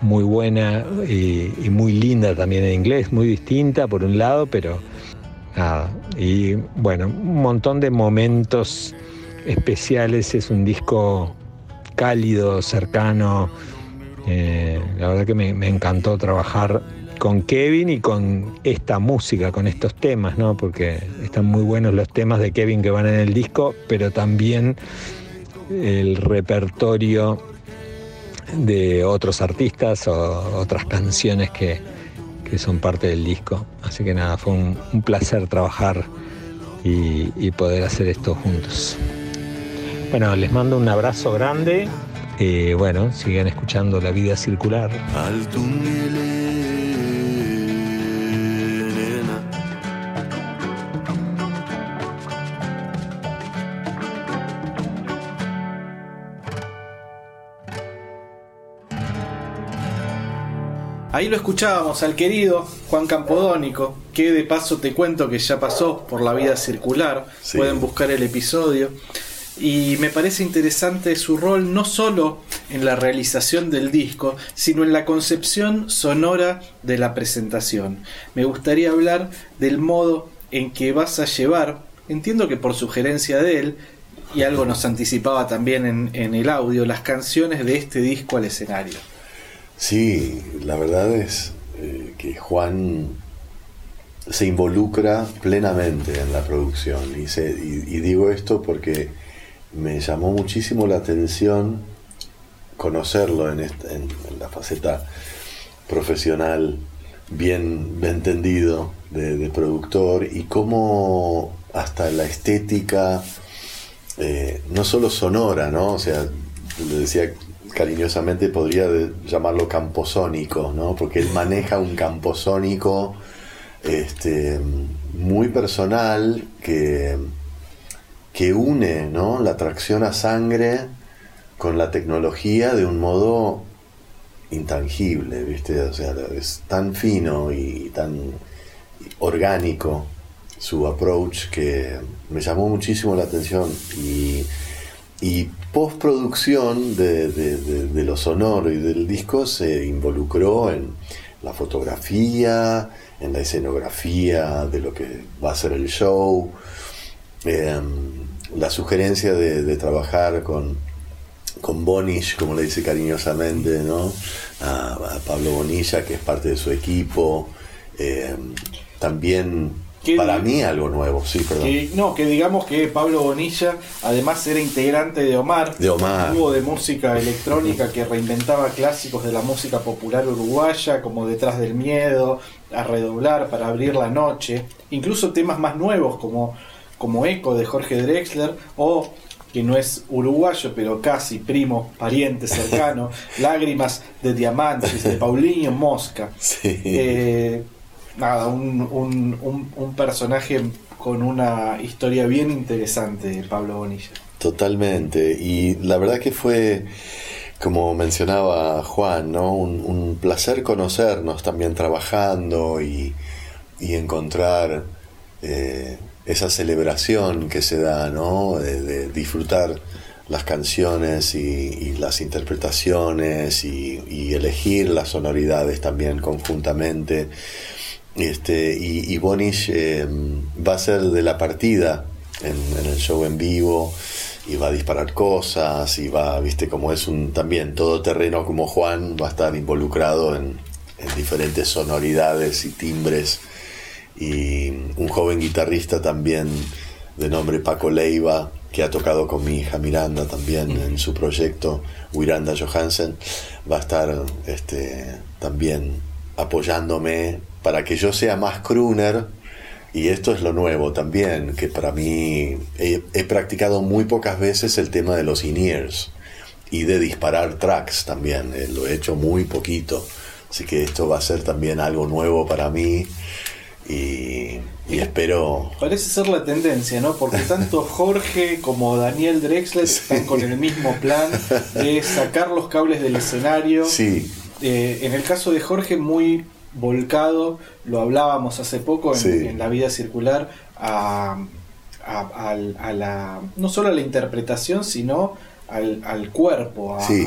muy buena y, y muy linda también en inglés, muy distinta por un lado, pero y bueno, un montón de momentos especiales, es un disco cálido, cercano. Eh, la verdad que me, encantó trabajar con Kevin y con esta música, con estos temas, ¿no? Porque están muy buenos los temas de Kevin que van en el disco, pero también el repertorio de otros artistas o otras canciones que, que son parte del disco. Así que nada, fue un, placer trabajar y, poder hacer esto juntos. Bueno, les mando un abrazo grande. y bueno, sigan escuchando La Vida Circular. Ahí lo escuchábamos al querido Juan Campodónico, que de paso te cuento que ya pasó por la vida circular. Pueden buscar el episodio. Y me parece interesante su rol no solo en la realización del disco, sino en la concepción sonora de la presentación. Me gustaría hablar del modo en que vas a llevar, entiendo que por sugerencia de él, y algo nos anticipaba también en, en el audio, las canciones de este disco al escenario. Sí, la verdad es eh, que Juan se involucra plenamente en la producción y, digo esto porque me llamó muchísimo la atención conocerlo en, la faceta profesional bien, entendido de, productor y cómo hasta la estética, eh, no solo sonora, ¿no? O sea, le decía cariñosamente podría llamarlo camposónico, ¿no? Porque él maneja un camposónico este, muy personal que, que une ¿no? la tracción a sangre con la tecnología de un modo intangible, ¿viste? O sea, es tan fino y tan orgánico su approach que me llamó muchísimo la atención y postproducción de, de, de, lo sonoro y del disco se involucró en la fotografía, en la escenografía de lo que va a ser el show, eh, la sugerencia de, trabajar con, con Bonish, como le dice cariñosamente, ¿no? A, Pablo Bonilla, que es parte de su equipo. eh, también, ¿Qué para mí, algo nuevo, sí, perdón. Que, no, que digamos que Pablo Bonilla además era integrante de Omar, De Omar. un de música electrónica que reinventaba clásicos de la música popular uruguaya, como Detrás del Miedo, A Redoblar para abrir la noche, incluso temas más nuevos como, como Eco de Jorge Drexler o que no es uruguayo, pero casi primo, pariente cercano, [LAUGHS] Lágrimas de Diamantes, de Paulinho Mosca. Sí. Eh, nada, un, un, un, personaje con una historia bien interesante, Pablo Bonilla. Totalmente. Y la verdad que fue, como mencionaba Juan, ¿no? un, placer conocernos también trabajando y, y encontrar eh, esa celebración que se da, ¿no? De, disfrutar las canciones y, las interpretaciones y elegir las sonoridades también conjuntamente. Este, y, y Bonish eh, va a ser de la partida en, el show en vivo y va a disparar cosas y va, viste, como es un también todoterreno como Juan, va a estar involucrado en, en diferentes sonoridades y timbres. Y un joven guitarrista también de nombre Paco Leiva, que ha tocado con mi hija Miranda también en su proyecto, Miranda Johansen, va a estar este, también apoyándome para que yo sea más crooner. Y esto es lo nuevo también, que para mí he, he practicado muy pocas veces el tema de los in-ears y de disparar tracks también. eh, lo he hecho muy poquito. Así que esto va a ser también algo nuevo para mí y, y espero... Parece ser la tendencia, ¿no? Porque tanto [LAUGHS] Jorge como Daniel Drexler están con el mismo plan de sacar los cables del escenario. Sí, Eh, en el caso de Jorge, muy volcado, lo hablábamos hace poco en, Sí. en la vida circular, a, a- la, no solo a la interpretación, sino al, al cuerpo, a, Sí.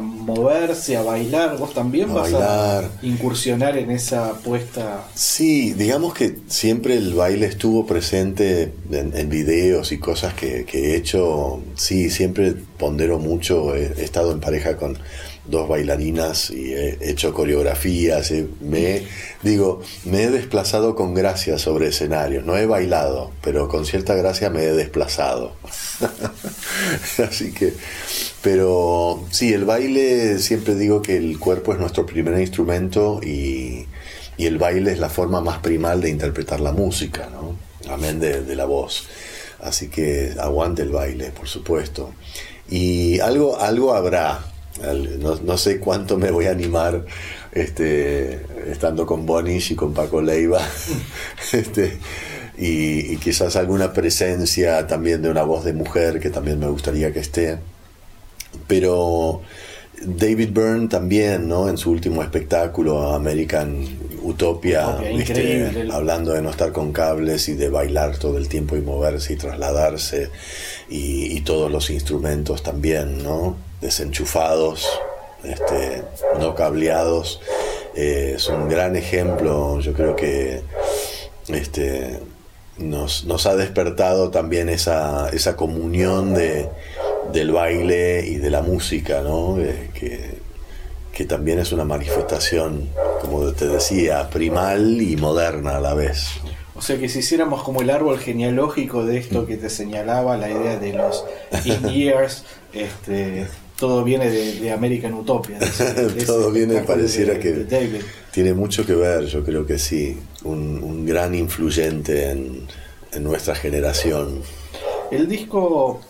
moverse, a bailar. ¿Vos también A vas bailar. a incursionar en esa puesta? Sí, digamos que siempre el baile estuvo presente en, en videos y cosas que, que he hecho. Sí, siempre pondero mucho. He, he estado en pareja con dos bailarinas y he hecho coreografías. he- me he- digo, me he desplazado con gracia sobre escenarios. No he bailado, pero con cierta gracia me he desplazado. [LAUGHS] Así que, pero sí, el baile, siempre digo que el cuerpo es nuestro primer instrumento y, y el baile es la forma más primal de interpretar la música, ¿no? Amén de, de la voz. Así que aguante el baile, por supuesto. Y algo, algo habrá. No, no sé cuánto me voy a animar este, estando con Bonish y con Paco Leiva. [LAUGHS] este, y, y quizás alguna presencia también de una voz de mujer que también me gustaría que esté. Pero David Byrne también, ¿no? En su último espectáculo, American Utopia, increíble. hablando de no estar con cables y de bailar todo el tiempo y moverse y trasladarse y, y todos los instrumentos también, ¿no? Desenchufados, este, no cableados. Eh, es un gran ejemplo, yo creo que este, nos, nos ha despertado también esa, esa comunión de, del baile y de la música, ¿no? Eh, que, que también es una manifestación, como te decía, primal y moderna a la vez. O sea que si hiciéramos como el árbol genealógico de esto que te señalaba, la idea de los in-years, [LAUGHS] este, todo viene de, de American Utopia. [LAUGHS] de Todo viene, pareciera de- que tiene mucho que ver, yo creo que sí, un, un gran influyente en, en nuestra generación. El disco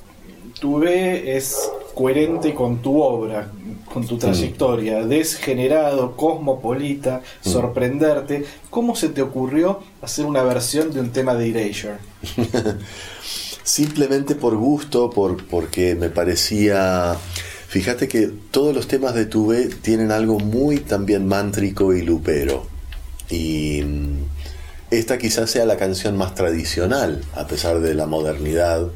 Tuve es coherente con tu obra, con tu trayectoria, desgenerado, cosmopolita, Mm. sorprenderte. ¿Cómo se te ocurrió hacer una versión de un tema de Erasure? [LAUGHS] Simplemente por gusto, por, porque me parecía... Fíjate que todos los temas de Tuve tienen algo muy también mántrico y lupero. Y mm, esta quizás sea la canción más tradicional, a pesar de la modernidad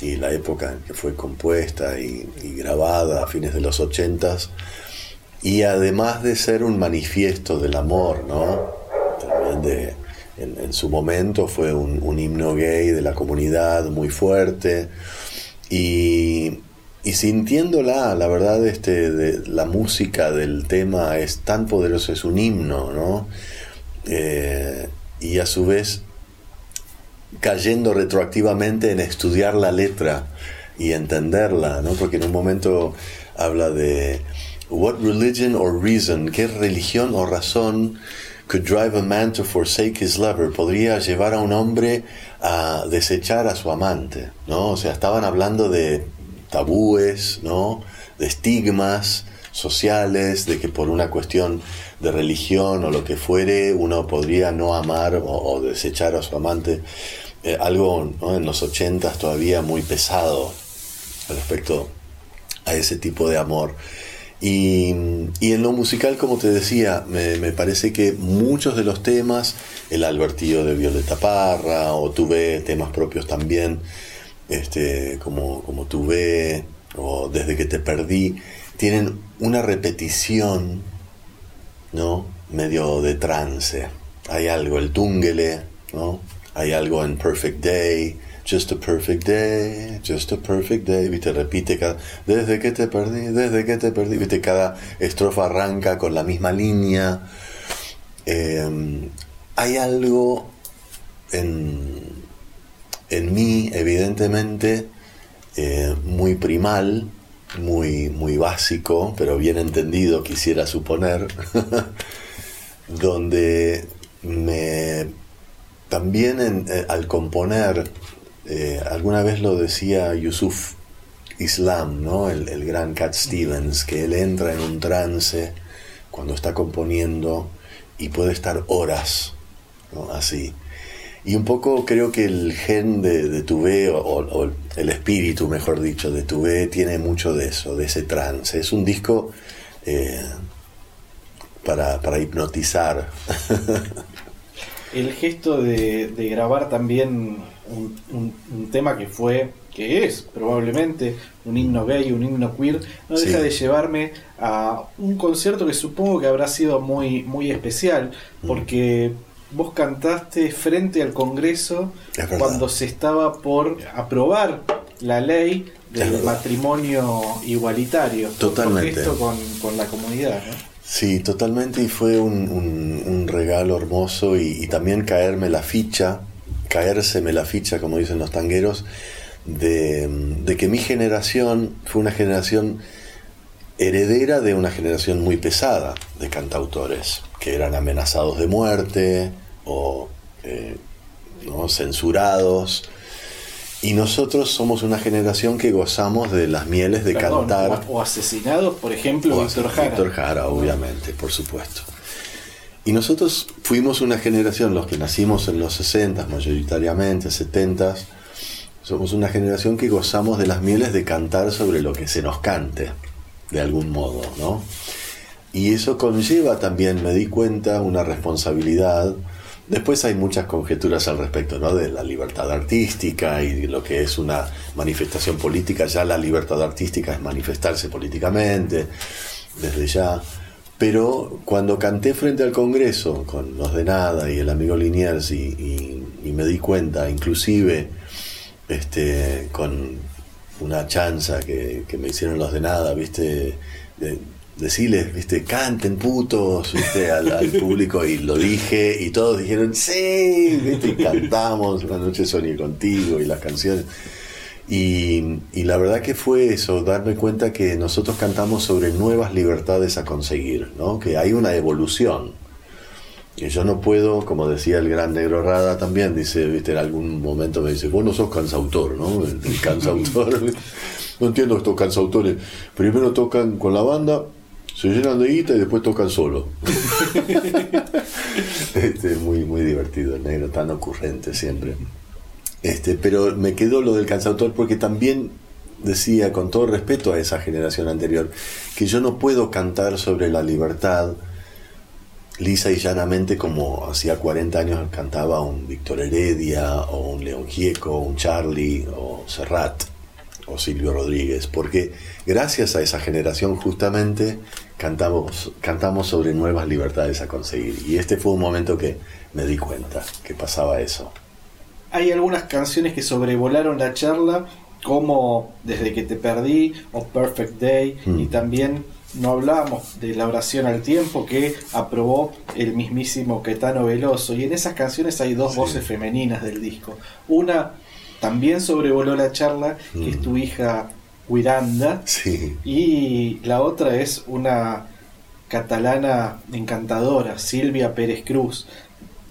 y la época en que fue compuesta y, grabada a fines de los ochentas. Y además de ser un manifiesto del amor, ¿no? También de, en, su momento fue un himno gay de la comunidad muy fuerte. Y, y sintiéndola, la verdad, este, la música del tema es tan poderoso, es un himno, ¿no? Eh, y a su vez cayendo retroactivamente en estudiar la letra y entenderla, ¿no? Porque en un momento habla de what religion or reason, qué religión o razón could drive a man to forsake his lover, podría llevar a un hombre a desechar a su amante, ¿no? O sea, estaban hablando de tabúes, ¿no? De estigmas sociales, de que por una cuestión de religión o lo que fuere, uno podría no amar o, desechar a su amante. Eh, algo en los ochentas todavía muy pesado respecto a ese tipo de amor. Y, y, en lo musical, como te decía, me, me, parece que muchos de los temas, el Albertillo de Violeta Parra, o tuve temas propios también, este, como, como tuve, o Desde que te perdí, tienen una repetición, ¿no? Medio de trance. Hay algo, el túngele, ¿no? Hay algo en Perfect Day, Just a perfect day, just a perfect day, viste, repite cada, desde que te perdí, desde que te perdí, viste, cada estrofa arranca con la misma línea. Eh, hay algo en, en mí, evidentemente, eh, muy primal, muy, muy básico, pero bien entendido, quisiera suponer, [LAUGHS] donde me también eh, al componer eh, alguna vez lo decía Yusuf Islam, ¿no? el, el, gran Cat Stevens, que él entra en un trance cuando está componiendo y puede estar horas así. Y un poco creo que el gen de, de Tuve, o, o, el espíritu, mejor dicho, de Tuve, tiene mucho de eso, de ese trance. Es un disco eh, para, para hipnotizar. [LAUGHS] el gesto de, de grabar también un, un, un, tema que fue, que es probablemente un himno gay, un himno queer, no deja sí. de llevarme a un concierto que supongo que habrá sido muy, muy especial, porque mm. Vos cantaste frente al Congreso cuando se estaba por aprobar la ley del matrimonio igualitario. Totalmente. Esto con, con, la comunidad, ¿no? Sí, totalmente, y fue un, un, un regalo hermoso y, y también caerme la ficha caérseme la ficha, como dicen los tangueros, de, de, que mi generación fue una generación heredera de una generación muy pesada de cantautores, que eran amenazados de muerte o eh, ¿no? censurados. Y nosotros somos una generación que gozamos de las mieles de Perdón, cantar. O, o, asesinados, por ejemplo, o Víctor Jara. Víctor Jara, obviamente, por supuesto. Y nosotros fuimos una generación, los que nacimos en los 60, mayoritariamente, 70, somos una generación que gozamos de las mieles de cantar sobre lo que se nos cante, de algún modo, ¿no? Y eso conlleva también, me di cuenta, una responsabilidad. Después hay muchas conjeturas al respecto, ¿no? De la libertad artística y lo que es una manifestación política. Ya la libertad artística es manifestarse políticamente, desde ya. Pero cuando canté frente al Congreso con los de nada y el amigo Liniers y, me di cuenta, inclusive este, con una chanza que, que, me hicieron los de nada, viste, decirles, viste, canten putos, viste, al, al, [LAUGHS] público y lo dije y todos dijeron sí, viste, y cantamos una noche soñé contigo y las canciones. Y, y, la verdad que fue eso, darme cuenta que nosotros cantamos sobre nuevas libertades a conseguir, ¿no? que hay una evolución. que yo no puedo, como decía el gran negro Rada también, dice, viste, en algún momento me dice, vos no sos cansautor, ¿no? El, el cansautor. [LAUGHS] no entiendo estos cansautores. Primero tocan con la banda, se llenan de guita y después tocan solo. [LAUGHS] este, muy, muy divertido, el negro, tan ocurrente siempre. Este, pero me quedó lo del cansautor porque también decía, con todo respeto a esa generación anterior, que yo no puedo cantar sobre la libertad lisa y llanamente como hacía 40 años cantaba un Víctor Heredia o un León Gieco, un Charlie o Serrat o Silvio Rodríguez, porque gracias a esa generación justamente cantamos, cantamos sobre nuevas libertades a conseguir. Y este fue un momento que me di cuenta que pasaba eso. Hay algunas canciones que sobrevolaron la charla, como Desde que te perdí o Perfect Day, Mm. y también no hablábamos de la oración al tiempo que aprobó el mismísimo Caetano Veloso. Y en esas canciones hay dos Sí. voces femeninas del disco. Una también sobrevoló la charla, que es Mm. tu hija Wiranda, Sí, y la otra es una catalana encantadora, Silvia Pérez Cruz.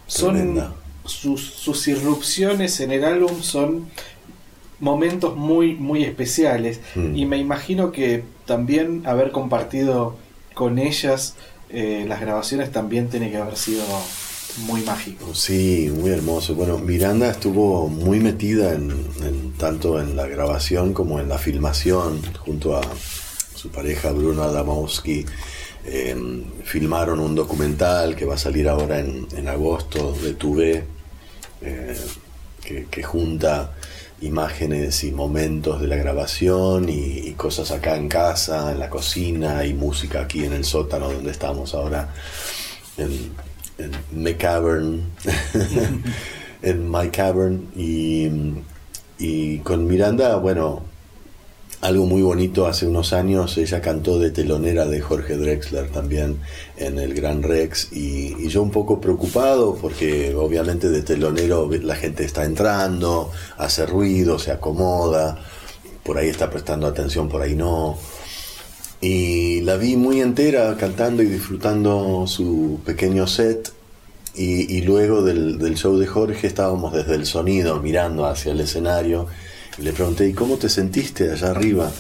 Son sus, sus irrupciones en el álbum son momentos muy muy especiales Mm. y me imagino que también haber compartido con ellas eh, las grabaciones también tiene que haber sido muy mágico. sí, muy hermoso. Bueno, Miranda estuvo muy metida en, tanto en la grabación como en la filmación, junto a su pareja Bruno Adamowski. Eh, filmaron un documental que va a salir ahora en, agosto de Tuve, eh, que, junta imágenes y momentos de la grabación y, cosas acá en casa, en la cocina y música aquí en el sótano donde estamos ahora en My Cavern, [LAUGHS] en My Cavern y, y con Miranda, bueno, algo muy bonito hace unos años, ella cantó de telonera de Jorge Drexler también en el Gran Rex y, y yo un poco preocupado porque obviamente de telonero la gente está entrando, hace ruido, se acomoda, por ahí está prestando atención, por ahí no. Y la vi muy entera cantando y disfrutando su pequeño set. Y, y luego del, del show de Jorge estábamos desde el sonido mirando hacia el escenario y le pregunté, ¿y cómo te sentiste allá arriba?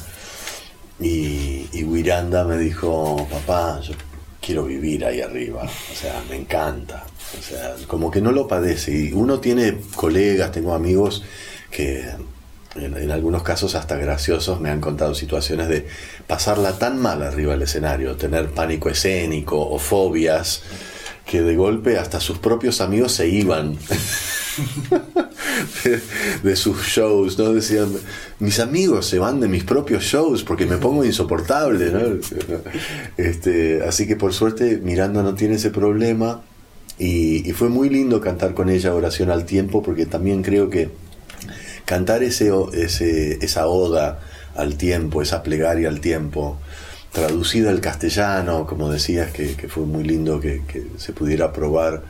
Y, y Wiranda me dijo, papá, yo quiero vivir ahí arriba, o sea, me encanta, o sea, como que no lo padece. Y uno tiene colegas, tengo amigos que en, algunos casos hasta graciosos me han contado situaciones de pasarla tan mal arriba del escenario, tener pánico escénico o fobias, que de golpe hasta sus propios amigos se iban [LAUGHS] de, sus shows, ¿no? Decían, mis amigos se van de mis propios shows porque me pongo insoportable, ¿no? Este, así que por suerte Miranda no tiene ese problema y fue muy lindo cantar con ella Oración al Tiempo porque también creo que cantar ese, esa oda al tiempo, esa plegaria al tiempo, traducida al castellano, como decías, que, fue muy lindo que, se pudiera probar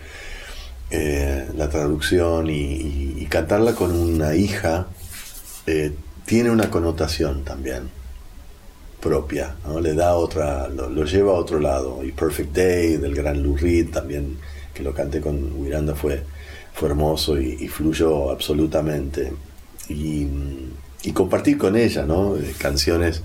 eh, la traducción y, cantarla con una hija, eh, tiene una connotación también propia, ¿no? le da otra, lo, lleva a otro lado. Y Perfect Day del gran Lou Reed también, que lo canté con Miranda, fue, fue hermoso y fluyó absolutamente. Y, y compartir con ella, ¿no? Eh, Canciones.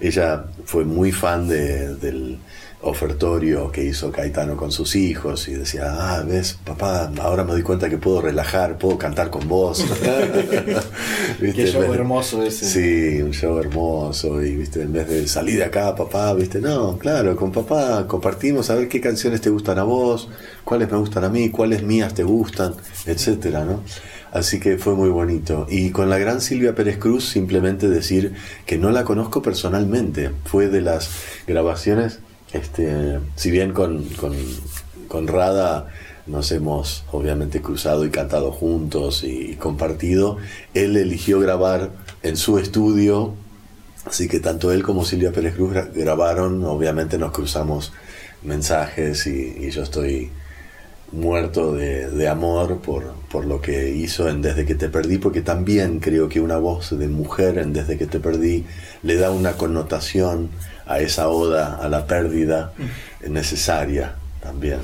Ella fue muy fan de- del ofertorio que hizo Caetano con sus hijos y decía, ah, ves, papá, ahora me doy cuenta que puedo relajar, puedo cantar con vos. [LAUGHS] ¿Viste? Qué show de- hermoso ese. Sí, un show hermoso y viste, en vez de salir de acá, papá, viste, no, claro, con papá compartimos a ver qué canciones te gustan a vos, cuáles me gustan a mí, cuáles mías te gustan, etcétera, ¿no? Así que fue muy bonito. Y con la gran Silvia Pérez Cruz, simplemente decir que no la conozco personalmente. Fue de las grabaciones, este, si bien con, con, con Rada nos hemos obviamente cruzado y cantado juntos y compartido, él eligió grabar en su estudio, así que tanto él como Silvia Pérez Cruz gra- grabaron, obviamente nos cruzamos mensajes y, y yo estoy muerto de, de amor por, por lo que hizo en Desde que te perdí, porque también creo que una voz de mujer en Desde que te perdí le da una connotación a esa oda, a la pérdida necesaria también.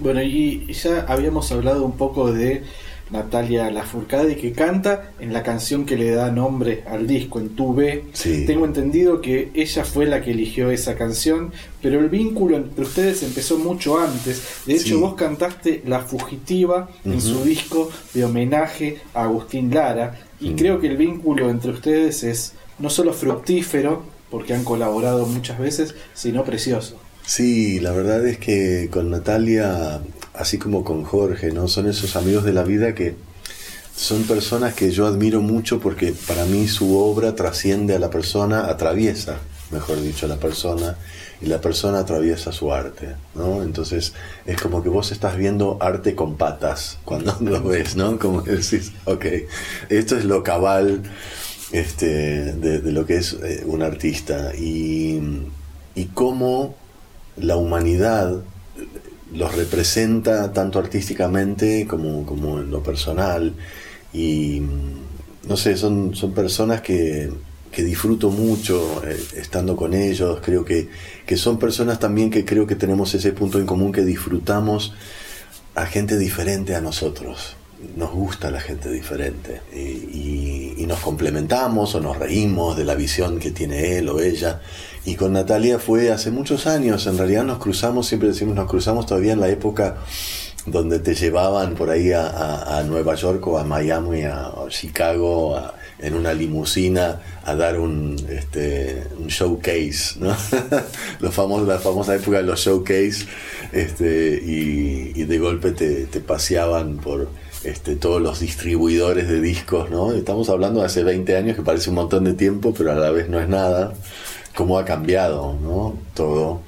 Bueno, y ya habíamos hablado un poco de Natalia Lafourcade que canta en la canción que le da nombre al disco, en Tu B. Sí. Tengo entendido que ella fue la que eligió esa canción, pero el vínculo entre ustedes empezó mucho antes. De hecho, Sí. vos cantaste La Fugitiva en su disco de homenaje a Agustín Lara, y Mm. creo que el vínculo entre ustedes es no solo fructífero, porque han colaborado muchas veces, sino precioso. Sí, la verdad es que con Natalia, así como con Jorge, ¿no? Son esos amigos de la vida que son personas que yo admiro mucho porque para mí su obra trasciende a la persona, atraviesa, mejor dicho, a la persona y la persona atraviesa su arte, ¿no? Entonces es como que vos estás viendo arte con patas cuando [LAUGHS] lo ves, ¿no? Como decís, ok, esto es lo cabal este, de, de lo que es eh, un artista y, y cómo la humanidad los representa tanto artísticamente como, como en lo personal y no sé, son, son personas que, que disfruto mucho eh, estando con ellos, creo que, que son personas también que creo que tenemos ese punto en común que disfrutamos a gente diferente a nosotros. Nos gusta la gente diferente y, nos complementamos o nos reímos de la visión que tiene él o ella. Y con Natalia fue hace muchos años, en realidad nos cruzamos, siempre decimos nos cruzamos todavía en la época donde te llevaban por ahí a, a- a Nueva York o a Miami a, o Chicago a- en una limusina a dar un, este, showcase, ¿no? [LAUGHS] Los famosos, la famosa época de los showcase este, y, y de golpe te, te paseaban por este, todos los distribuidores de discos, ¿no? Estamos hablando de hace 20 años que parece un montón de tiempo, pero a la vez no es nada. Cómo ha cambiado, ¿no? Todo.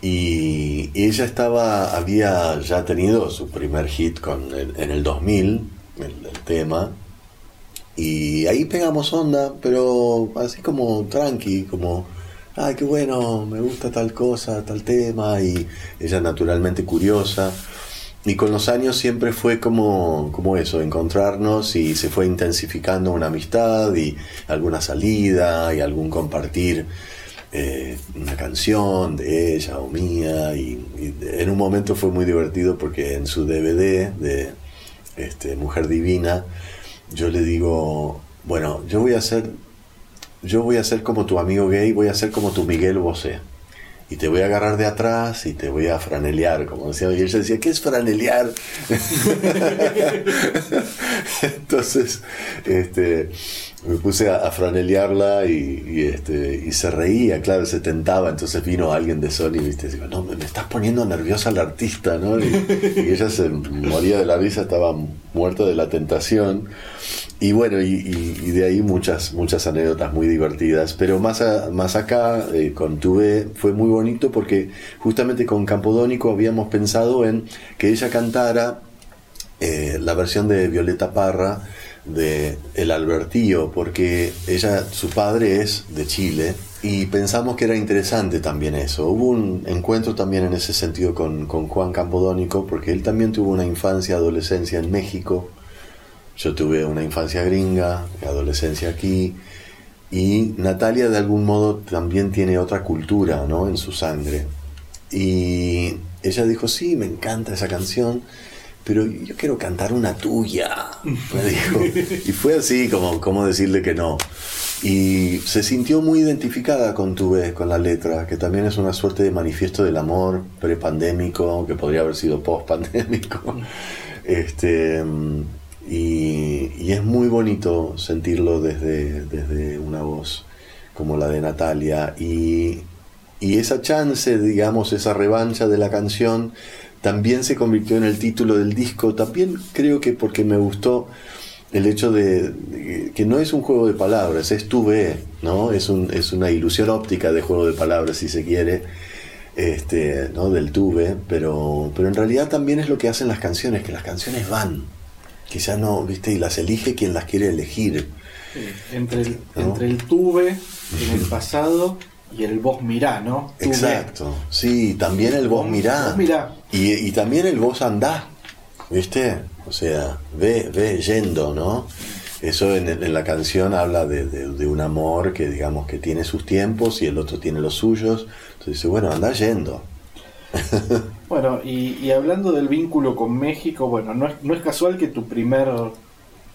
Y ella estaba, había ya tenido su primer hit con en el 2000, el, el tema, y ahí pegamos onda, pero así como tranqui, como, ay, qué bueno, me gusta tal cosa, tal tema, y ella naturalmente curiosa. Y con los años siempre fue como, como eso, encontrarnos y se fue intensificando una amistad y alguna salida y algún compartir eh, una canción de ella o mía. Y, en un momento fue muy divertido porque en su DVD de este, Mujer Divina, yo le digo, bueno, yo voy a ser, yo voy a ser como tu amigo gay, voy a ser como tu Miguel Bosé. Y te voy a agarrar de atrás y te voy a franelear, como decía. Y ella decía, ¿qué es franelear? [LAUGHS] Entonces, este, me puse a, a franelearla y, y, este, y se reía, claro, se tentaba. Entonces vino alguien de Sony, ¿viste? Digo, no, me, me estás poniendo nerviosa la artista, ¿no? Y, y ella se moría de la risa, estaba muerta de la tentación. Y bueno, y, y- y de ahí muchas, muchas anécdotas muy divertidas. Pero más, más acá, eh, con Tuve, fue muy bonito porque justamente con Campodónico habíamos pensado en que ella cantara eh, la versión de Violeta Parra de El Albertillo, porque ella, su padre es de Chile, y pensamos que era interesante también eso. Hubo un encuentro también en ese sentido con, con Juan Campodónico, porque él también tuvo una infancia, adolescencia en México. Yo tuve una infancia gringa, adolescencia aquí, y Natalia de algún modo también tiene otra cultura, ¿no? En su sangre. Y ella dijo, sí, me encanta esa canción, pero yo quiero cantar una tuya, me dijo. Y fue así como, como decirle que no. Y se sintió muy identificada con tu vez, con la letra, que también es una suerte de manifiesto del amor prepandémico, que podría haber sido post-pandémico. Este, y, y es muy bonito sentirlo desde, desde una voz como la de Natalia. Y, y esa chance, digamos, esa revancha de la canción, también se convirtió en el título del disco. También creo que porque me gustó el hecho de, de que no es un juego de palabras, es tu ve, ¿no? Es, un, es una ilusión óptica de juego de palabras, si se quiere, este, ¿no? Del tuve, pero, pero en realidad también es lo que hacen las canciones, que las canciones van. Quizá no, ¿viste? Y las elige quien las quiere elegir. Sí, entre, el, ¿No? entre el tuve en el pasado y el vos mirá, ¿no? Tuve. Exacto. Sí, también el vos mirá. Vos mirá. Y, también el vos andá, ¿viste? O sea, ve, ve yendo, ¿no? Eso en, la canción habla de, de- un amor que digamos que tiene sus tiempos y el otro tiene los suyos. Entonces dice, bueno, anda yendo. [LAUGHS] Bueno, y, y hablando del vínculo con México, bueno, no es, no es casual que tu primer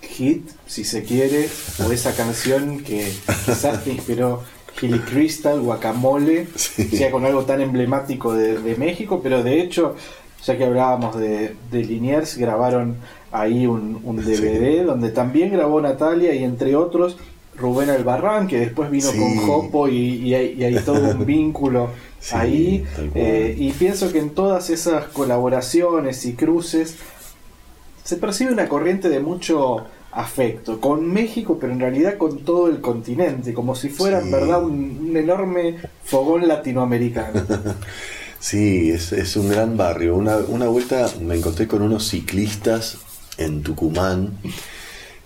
hit, si se quiere, o esa canción que quizás te inspiró Hilly Crystal, Guacamole, sea con algo tan emblemático de, de México, pero de hecho, ya que hablábamos de, de Liniers, grabaron ahí un, un DVD donde también grabó Natalia y entre otros Rubén Albarrán, que después vino Sí. con Jopo y, y hay, y hay todo un [LAUGHS] vínculo ahí. eh, y pienso que en todas esas colaboraciones y cruces se percibe una corriente de mucho afecto con México, pero en realidad con todo el continente, como si fuera en Sí. verdad un, un enorme fogón latinoamericano. [LAUGHS] Sí, es, es un gran barrio. Una, una vuelta me encontré con unos ciclistas en Tucumán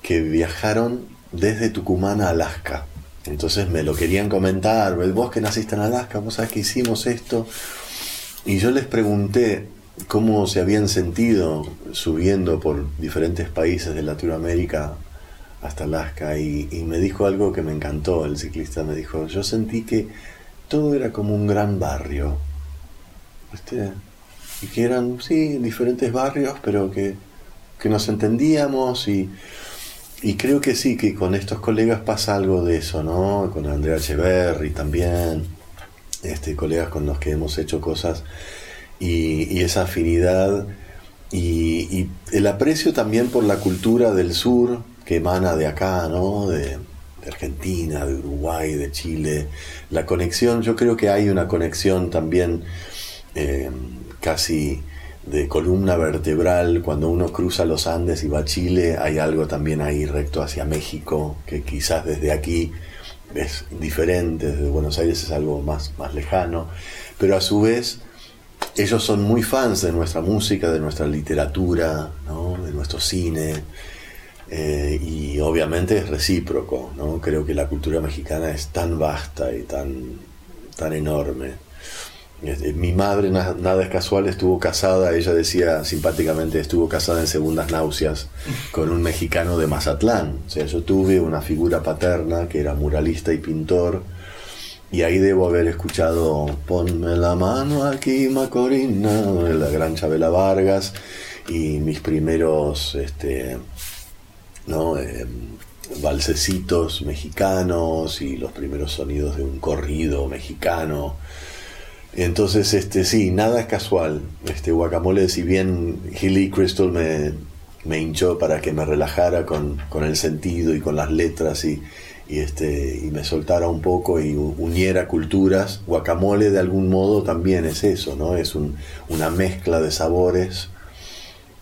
que viajaron desde Tucumán a Alaska. Entonces me lo querían comentar, vos que naciste en Alaska, vos sabés que hicimos esto. Y yo les pregunté cómo se habían sentido subiendo por diferentes países de Latinoamérica hasta Alaska y, me dijo algo que me encantó, el ciclista me dijo, yo sentí que todo era como un gran barrio, ¿viste? Y que eran, sí, diferentes barrios, pero que, que nos entendíamos y, y creo que sí, que con estos colegas pasa algo de eso, ¿no? Con Andrea Echeverry también, este, colegas con los que hemos hecho cosas y, esa afinidad y, el aprecio también por la cultura del sur que emana de acá, ¿no? De, de Argentina, de Uruguay, de Chile. La conexión, yo creo que hay una conexión también eh, casi de columna vertebral. Cuando uno cruza los Andes y va a Chile, hay algo también ahí recto hacia México, que quizás desde aquí es diferente, desde Buenos Aires es algo más, más lejano, pero a su vez ellos son muy fans de nuestra música, de nuestra literatura, de nuestro cine, eh, y obviamente es recíproco, ¿no? Creo que la cultura mexicana es tan vasta y tan, tan enorme. Mi madre, na- nada es casual, estuvo casada, ella decía simpáticamente, estuvo casada en segundas náuseas con un mexicano de Mazatlán. O sea, yo tuve una figura paterna que era muralista y pintor, y ahí debo haber escuchado Ponme la mano aquí, Macorina, de la gran Chabela Vargas, y mis primeros este, ¿no? Eh, balsecitos mexicanos y los primeros sonidos de un corrido mexicano. Entonces, este, sí, nada es casual. Este guacamole, si bien Hilly Crystal me, me hinchó para que me relajara con, con el sentido y con las letras y, y, este, y me soltara un poco y uniera culturas, guacamole de algún modo también es eso, ¿no? Es un- una mezcla de sabores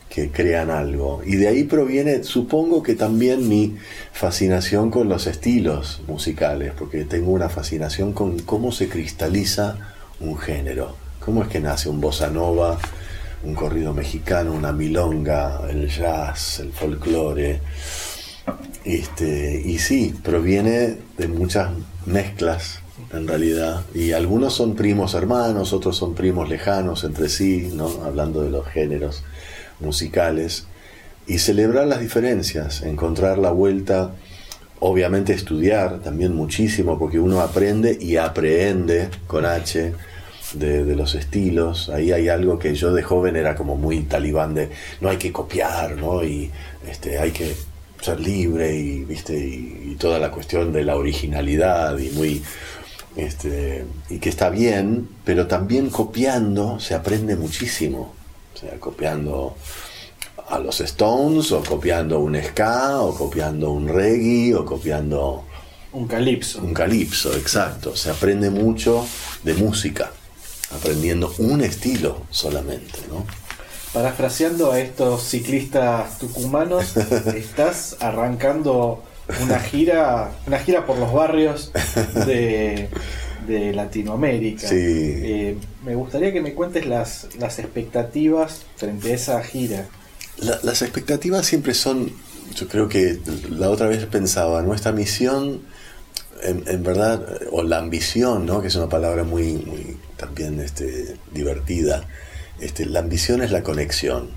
que crean algo. Y de ahí proviene, supongo que también mi fascinación con los estilos musicales, porque tengo una fascinación con cómo se cristaliza un género. ¿Cómo es que nace un bossa nova, un corrido mexicano, una milonga, el jazz, el folclore? Este, y sí, proviene de muchas mezclas en realidad. Y algunos son primos hermanos, otros son primos lejanos entre sí, ¿no? hablando de los géneros musicales. Y celebrar las diferencias, encontrar la vuelta, obviamente estudiar también muchísimo, porque uno aprende y aprehende con H de, los estilos. Ahí hay algo que yo de joven era como muy talibán de no hay que copiar, ¿no? Y este, hay que ser libre y, ¿viste? Y, y toda la cuestión de la originalidad y muy... Este, y que está bien, pero también copiando se aprende muchísimo. O sea, copiando a los Stones, o copiando un ska, o copiando un reggae, o copiando Un calipso. un calipso, exacto. Se aprende mucho de música, aprendiendo un estilo solamente, ¿no? Parafraseando a estos ciclistas tucumanos, [LAUGHS] estás arrancando una gira, una gira por los barrios de, de Latinoamérica. Sí. Eh, me gustaría que me cuentes las, las expectativas frente a esa gira. La- las expectativas siempre son, yo creo que la otra vez pensaba, nuestra misión, en, en verdad, o la ambición, ¿no? que es una palabra muy, muy también este, divertida, este, la ambición es la conexión,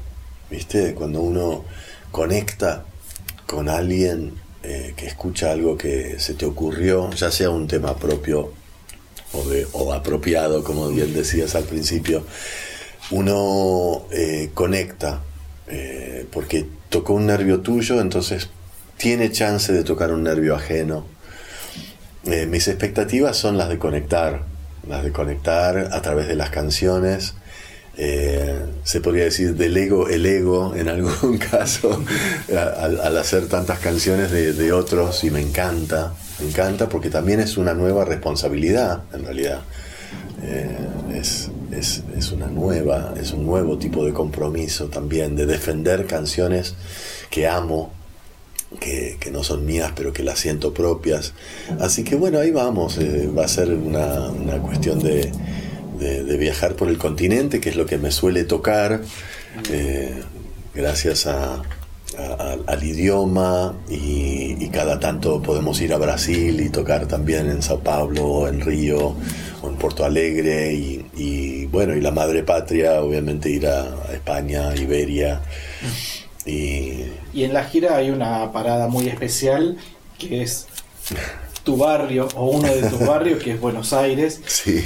¿viste? Cuando uno conecta con alguien eh, que escucha algo que se te ocurrió, ya sea un tema propio o, de, apropiado, como bien decías al principio, uno eh, conecta, porque tocó un nervio tuyo, entonces tiene chance de tocar un nervio ajeno. mis expectativas son las de conectar, las de conectar a través de las canciones. Se podría decir del ego el ego en algún [LAUGHS] caso al, hacer tantas canciones de, otros y me encanta me encanta porque también es una nueva responsabilidad, en realidad. Eh, es, una nueva, es un nuevo tipo de compromiso también, de defender canciones que amo, que, no son mías, pero que las siento propias. Así que bueno, ahí vamos. Eh, va a ser una, cuestión de, viajar por el continente, que es lo que me suele tocar, eh, gracias a, al idioma y, cada tanto podemos ir a Brasil y tocar también en Sao Paulo en Río o en Porto Alegre y, bueno, y la madre patria obviamente ir a, España, Iberia. Y... y en la gira hay una parada muy especial que es tu barrio o uno de tus [LAUGHS] barrios, que es Buenos Aires, sí.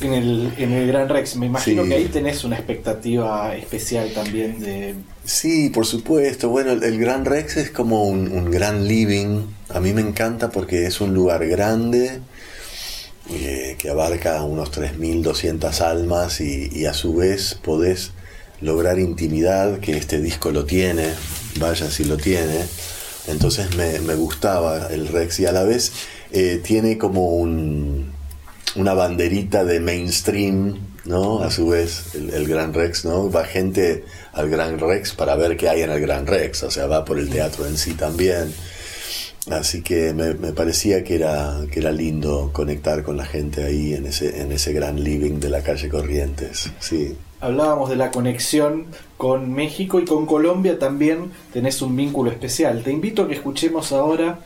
en, el, en el Gran Rex. Me imagino que ahí tenés una expectativa especial también de... Sí, por supuesto. Bueno, el, Gran Rex es como un, gran living. A mí me encanta porque es un lugar grande. Eh, que abarca unos 3.200 almas y, y a su vez podés lograr intimidad, que este disco lo tiene, vaya si lo tiene, entonces me, gustaba el Rex y a la vez eh, tiene como un, una banderita de mainstream, ¿no? A su vez, el, Gran Rex, ¿no? Va gente al Gran Rex para ver qué hay en el Gran Rex, o sea, va por el teatro en sí también. Así que me, parecía que era, que era lindo conectar con la gente ahí en ese, en ese gran living de la calle Corrientes. Sí hablábamos de la conexión con México y con Colombia también tenés un vínculo especial. Te invito a que escuchemos ahora,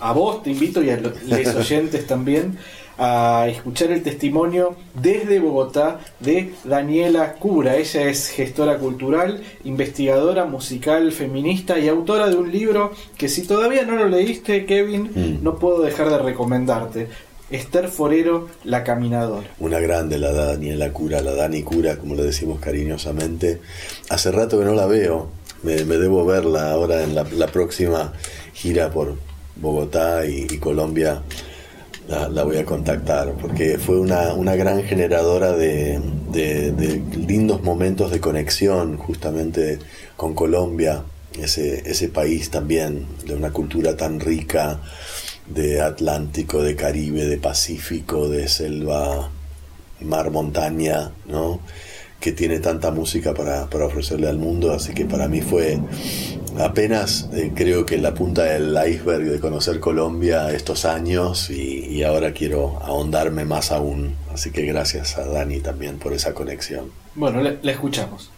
a vos te invito y a los [LAUGHS] oyentes también, a escuchar el testimonio desde Bogotá de Daniela Cura. Ella es gestora cultural, investigadora musical feminista y autora de un libro que si todavía no lo leíste, Kevin, mm. no puedo dejar de recomendarte. Esther Forero, La Caminadora. Una grande la Daniela Cura, la Dani Cura, como le decimos cariñosamente. Hace rato que no la veo, me, debo verla ahora en la, próxima gira por Bogotá y, Colombia. La, voy a contactar porque fue una, gran generadora de, de, lindos momentos de conexión justamente con Colombia, ese, ese país también de una cultura tan rica, de Atlántico, de Caribe, de Pacífico, de selva, mar, montaña, ¿no? que tiene tanta música para, ofrecerle al mundo, así que para mí fue apenas eh, creo que la punta del iceberg de conocer Colombia estos años y, ahora quiero ahondarme más aún, así que gracias a Dani también por esa conexión. Bueno, le escuchamos.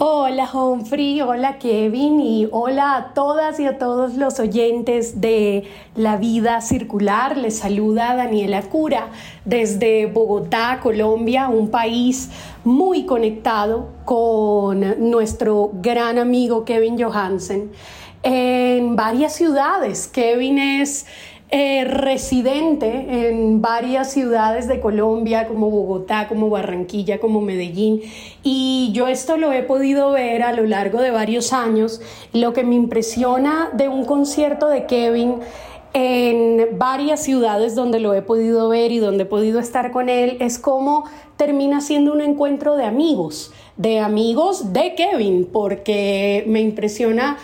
Hola Humphrey, hola Kevin y hola a todas y a todos los oyentes de La Vida Circular. Les saluda Daniela Cura desde Bogotá, Colombia, un país muy conectado con nuestro gran amigo Kevin Johansen en varias ciudades. Kevin es eh, residente en varias ciudades de Colombia, como Bogotá, como Barranquilla, como Medellín, y yo esto lo he podido ver a lo largo de varios años. Lo que me impresiona de un concierto de Kevin en varias ciudades donde lo he podido ver y donde he podido estar con él es cómo termina siendo un encuentro de amigos, de amigos de Kevin, porque me impresiona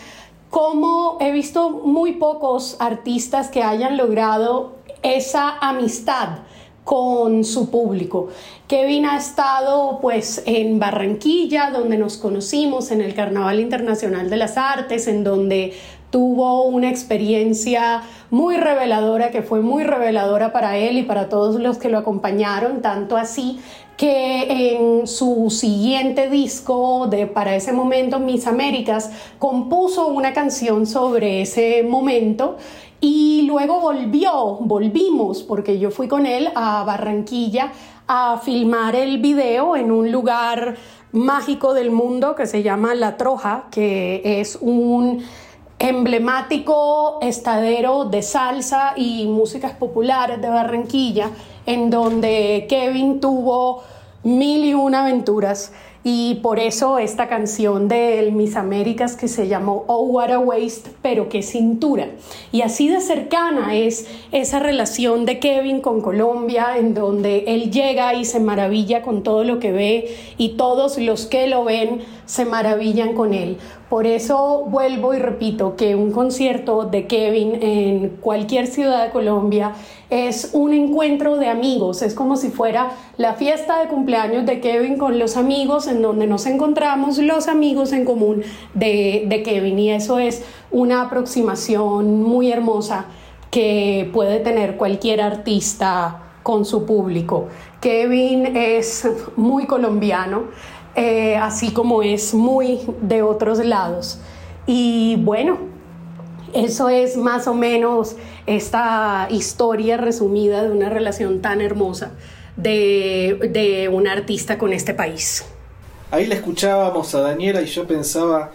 he visto muy pocos artistas que hayan logrado esa amistad con su público. Kevin ha estado pues en Barranquilla, donde nos conocimos, en el Carnaval Internacional de las Artes, en donde tuvo una experiencia muy reveladora, que fue muy reveladora para él y para todos los que lo acompañaron, tanto así que en su siguiente disco de para ese momento Mis Américas compuso una canción sobre ese momento y luego volvió, volvimos porque yo fui con él a Barranquilla a filmar el video en un lugar mágico del mundo que se llama La Troja, que es un emblemático estadero de salsa y músicas populares de Barranquilla, en donde Kevin tuvo mil y una aventuras y por eso esta canción de Miss Américas que se llamó Oh What a Waste, pero qué cintura. Y así de cercana es esa relación de Kevin con Colombia, en donde él llega y se maravilla con todo lo que ve y todos los que lo ven se maravillan con él. Por eso vuelvo y repito que un concierto de Kevin en cualquier ciudad de Colombia es un encuentro de amigos, es como si fuera la fiesta de cumpleaños de Kevin con los amigos, en donde nos encontramos los amigos en común de, de Kevin y eso es una aproximación muy hermosa que puede tener cualquier artista con su público. Kevin es muy colombiano, eh, así como es muy de otros lados. Y bueno, eso es más o menos esta historia resumida de una relación tan hermosa de, de un artista con este país. Ahí la escuchábamos a Daniela y yo pensaba,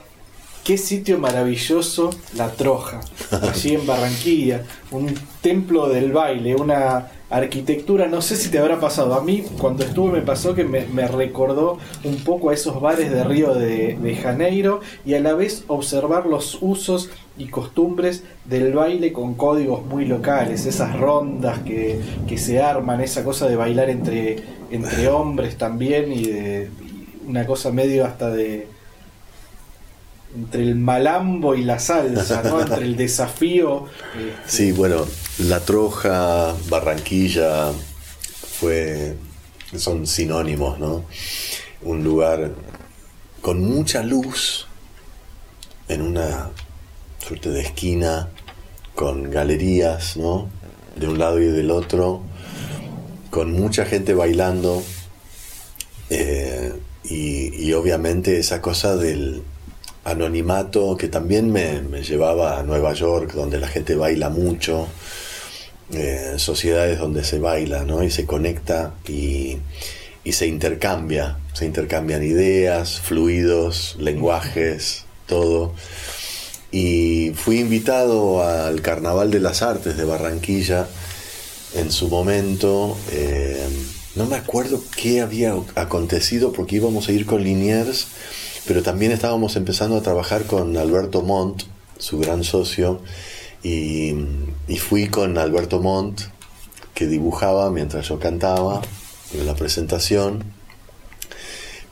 qué sitio maravilloso La Troja, [LAUGHS] allí en Barranquilla, un templo del baile, una arquitectura, no sé si te habrá pasado, a mí cuando estuve me pasó que me, recordó un poco a esos bares de Río de, Janeiro y a la vez observar los usos y costumbres del baile con códigos muy locales, esas rondas que, se arman, esa cosa de bailar entre, entre hombres también y de una cosa medio hasta de entre el malambo y la salsa, ¿no? [LAUGHS] entre el desafío. Este, sí, bueno, La Troja, Barranquilla, fue, son sinónimos, ¿no? Un lugar con mucha luz en una suerte de esquina con galerías, ¿no? De un lado y del otro, con mucha gente bailando eh, y obviamente esa cosa del, anonimato que también me, llevaba a Nueva York, donde la gente baila mucho, eh, sociedades donde se baila ¿no? y se conecta y, se intercambia, se intercambian ideas, fluidos, lenguajes, todo. Y fui invitado al Carnaval de las Artes de Barranquilla en su momento. Eh, no me acuerdo qué había acontecido porque íbamos a ir con Liniers pero también estábamos empezando a trabajar con Alberto Montt, su gran socio, y, fui con Alberto Montt, que dibujaba mientras yo cantaba en la presentación.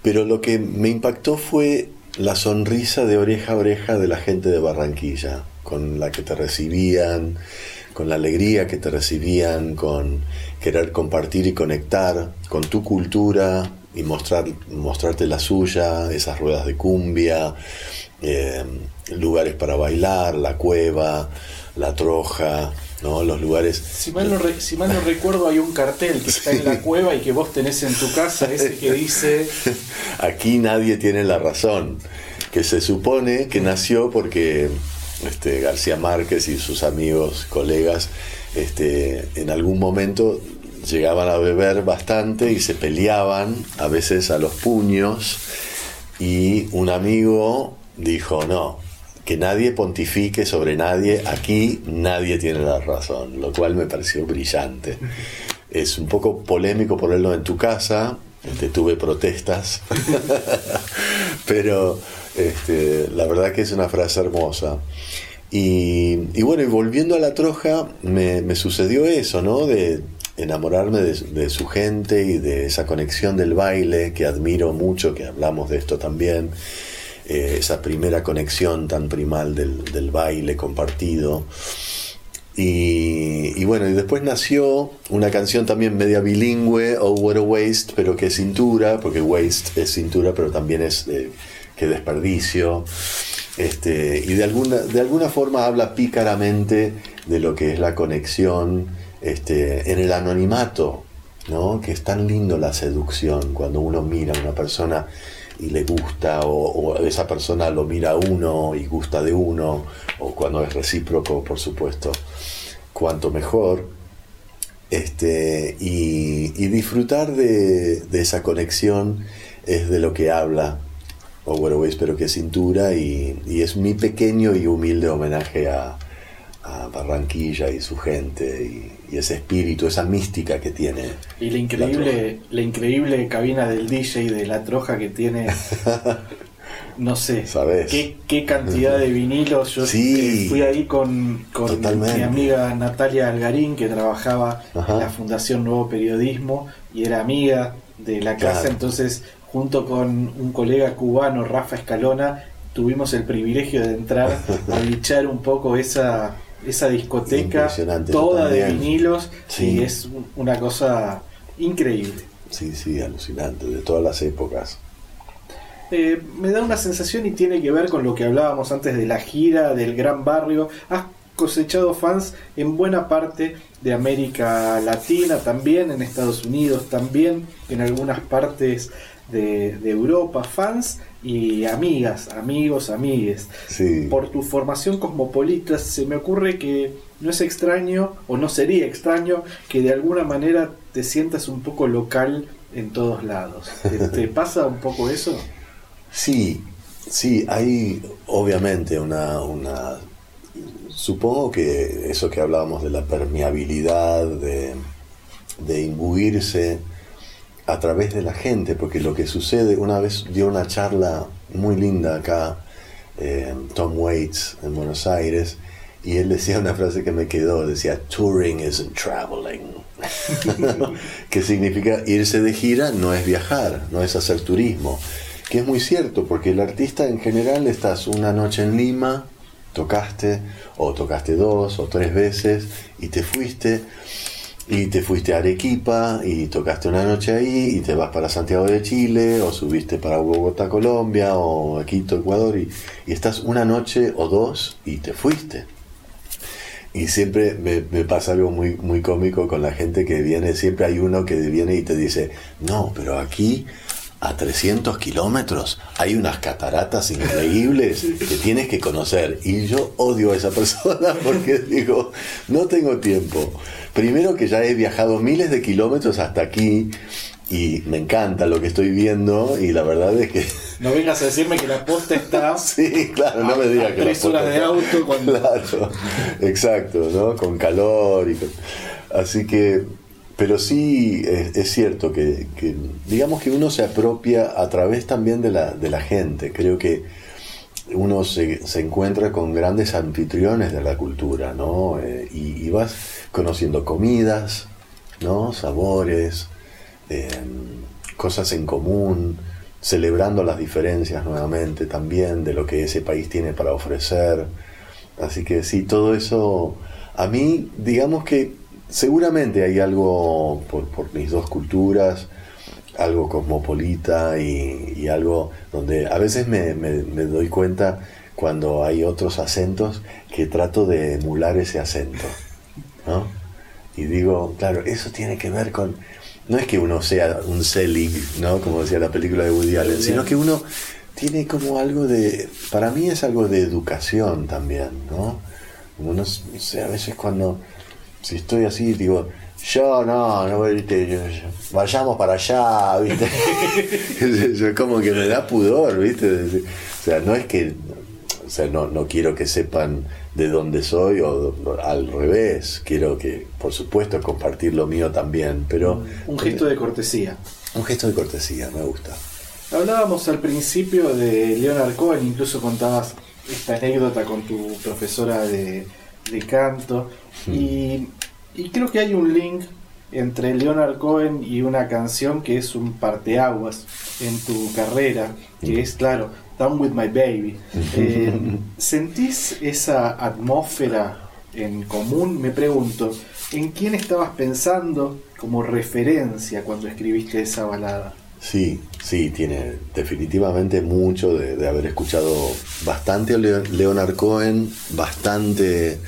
Pero lo que me impactó fue la sonrisa de oreja a oreja de la gente de Barranquilla, con la que te recibían, con la alegría que te recibían, con querer compartir y conectar con tu cultura, y mostrar, mostrarte la suya, esas ruedas de cumbia, eh, lugares para bailar, la cueva, la troja, ¿no? los lugares... Si mal, no si mal no recuerdo hay un cartel que está en la cueva y que vos tenés en tu casa, ese que dice... [LAUGHS] Aquí nadie tiene la razón, que se supone que nació porque este, García Márquez y sus amigos, colegas, este, en algún momento llegaban a beber bastante y se peleaban, a veces a los puños, y un amigo dijo, no, que nadie pontifique sobre nadie, aquí nadie tiene la razón, lo cual me pareció brillante. Es un poco polémico ponerlo en tu casa, este, tuve protestas, [LAUGHS] pero este, la verdad que es una frase hermosa. Y, bueno, y volviendo a la troja, me, me sucedió eso, ¿no? De, enamorarme de, su gente y de esa conexión del baile que admiro mucho, que hablamos de esto también, eh, esa primera conexión tan primal del, baile compartido. Y, bueno, y después nació una canción también media bilingüe, Oh What a Waste, pero que cintura, porque waste es cintura, pero también es eh, que desperdicio. Este, y de alguna, de alguna forma habla pícaramente de lo que es la conexión este, en el anonimato, ¿no? que es tan lindo la seducción cuando uno mira a una persona y le gusta, o, esa persona lo mira a uno y gusta de uno, o cuando es recíproco, por supuesto, cuanto mejor. Este, y, disfrutar de, esa conexión es de lo que habla o bueno, espero que cintura y, es mi pequeño y humilde homenaje a, a Barranquilla y su gente y, ese espíritu, esa mística que tiene. Y la increíble, la, increíble cabina del DJ de la troja que tiene. [LAUGHS] no sé, ¿Sabes? Qué, cantidad de vinilos. Yo sí, fui ahí con, con mi amiga Natalia Algarín, que trabajaba en la Fundación Nuevo Periodismo y era amiga de la casa, entonces junto con un colega cubano, Rafa Escalona, tuvimos el privilegio de entrar a [LAUGHS] bichar un poco esa, esa discoteca toda de vinilos y es una cosa increíble. Sí, sí, alucinante, de todas las épocas. Eh, me da una sensación y tiene que ver con lo que hablábamos antes de la gira, del gran barrio. Has cosechado fans en buena parte de América Latina, también en Estados Unidos, también en algunas partes de, Europa, fans y amigas, amigos, amigues. Por tu formación cosmopolita se me ocurre que no es extraño o no sería extraño que de alguna manera te sientas un poco local en todos lados. [LAUGHS] ¿Te, pasa un poco eso? Sí, sí, hay obviamente una, una... Supongo que eso que hablábamos de la permeabilidad, de, de imbuirse a través de la gente, porque lo que sucede, una vez dio una charla muy linda acá, eh, Tom Waits, en Buenos Aires, y él decía una frase que me quedó, decía, touring isn't traveling, [LAUGHS] que significa irse de gira no es viajar, no es hacer turismo, que es muy cierto, porque el artista en general estás una noche en Lima, tocaste, o tocaste dos o tres veces, y te fuiste, y te fuiste a Arequipa y tocaste una noche ahí y te vas para Santiago de Chile o subiste para Bogotá, Colombia o Quito, Ecuador y, estás una noche o dos y te fuiste. Y siempre me, me, pasa algo muy, muy cómico con la gente que viene, siempre hay uno que viene y te dice, no, pero aquí a 300 kilómetros hay unas cataratas increíbles que tienes que conocer. Y yo odio a esa [LAUGHS] persona porque digo, no tengo tiempo. Primero que ya he viajado miles de kilómetros hasta aquí y me encanta lo que estoy viendo y la verdad es que... [LAUGHS] No vengas a decirme que la posta está... [LAUGHS] sí, claro, no me digas que... Tres horas de auto Claro, exacto, ¿no? Con calor y Así que... Pero sí es, cierto que, digamos que uno se apropia a través también de la, de la gente. Creo que uno se, se, encuentra con grandes anfitriones de la cultura, ¿no? Eh, y, vas conociendo comidas, ¿no? Sabores, em, cosas en común, celebrando las diferencias nuevamente también de lo que ese país tiene para ofrecer. Así que sí, todo eso, a mí, digamos que seguramente hay algo por mis dos culturas, algo cosmopolita y, algo donde a veces me, doy cuenta cuando hay otros acentos que trato de emular ese acento. Y digo, claro, eso tiene que ver con... No es que uno sea un Selig, ¿no? Como decía la película de Woody Allen, sino que uno tiene como algo de... Para mí es algo de educación también, ¿no? Uno, no sé, a veces cuando... Si estoy así, digo, yo no, no, ¿viste? vayamos para allá, ¿viste? [LAUGHS] yo como que me da pudor, ¿viste? O sea, no es que, o sea, no, no quiero que sepan de dónde soy o al revés, quiero que, por supuesto, compartir lo mío también, pero... Un gesto de cortesía. Un gesto de cortesía, me gusta. Hablábamos al principio de Leonard Cohen, incluso contabas esta anécdota con tu profesora de, de canto, hmm. y y creo que hay un link entre Leonard Cohen y una canción que es un parteaguas en tu carrera, que es, claro, Down with My Baby. Eh, ¿Sentís esa atmósfera en común? Me pregunto, ¿en quién estabas pensando como referencia cuando escribiste esa balada? Sí, sí, tiene definitivamente mucho de, de haber escuchado bastante a Leonard Cohen, bastante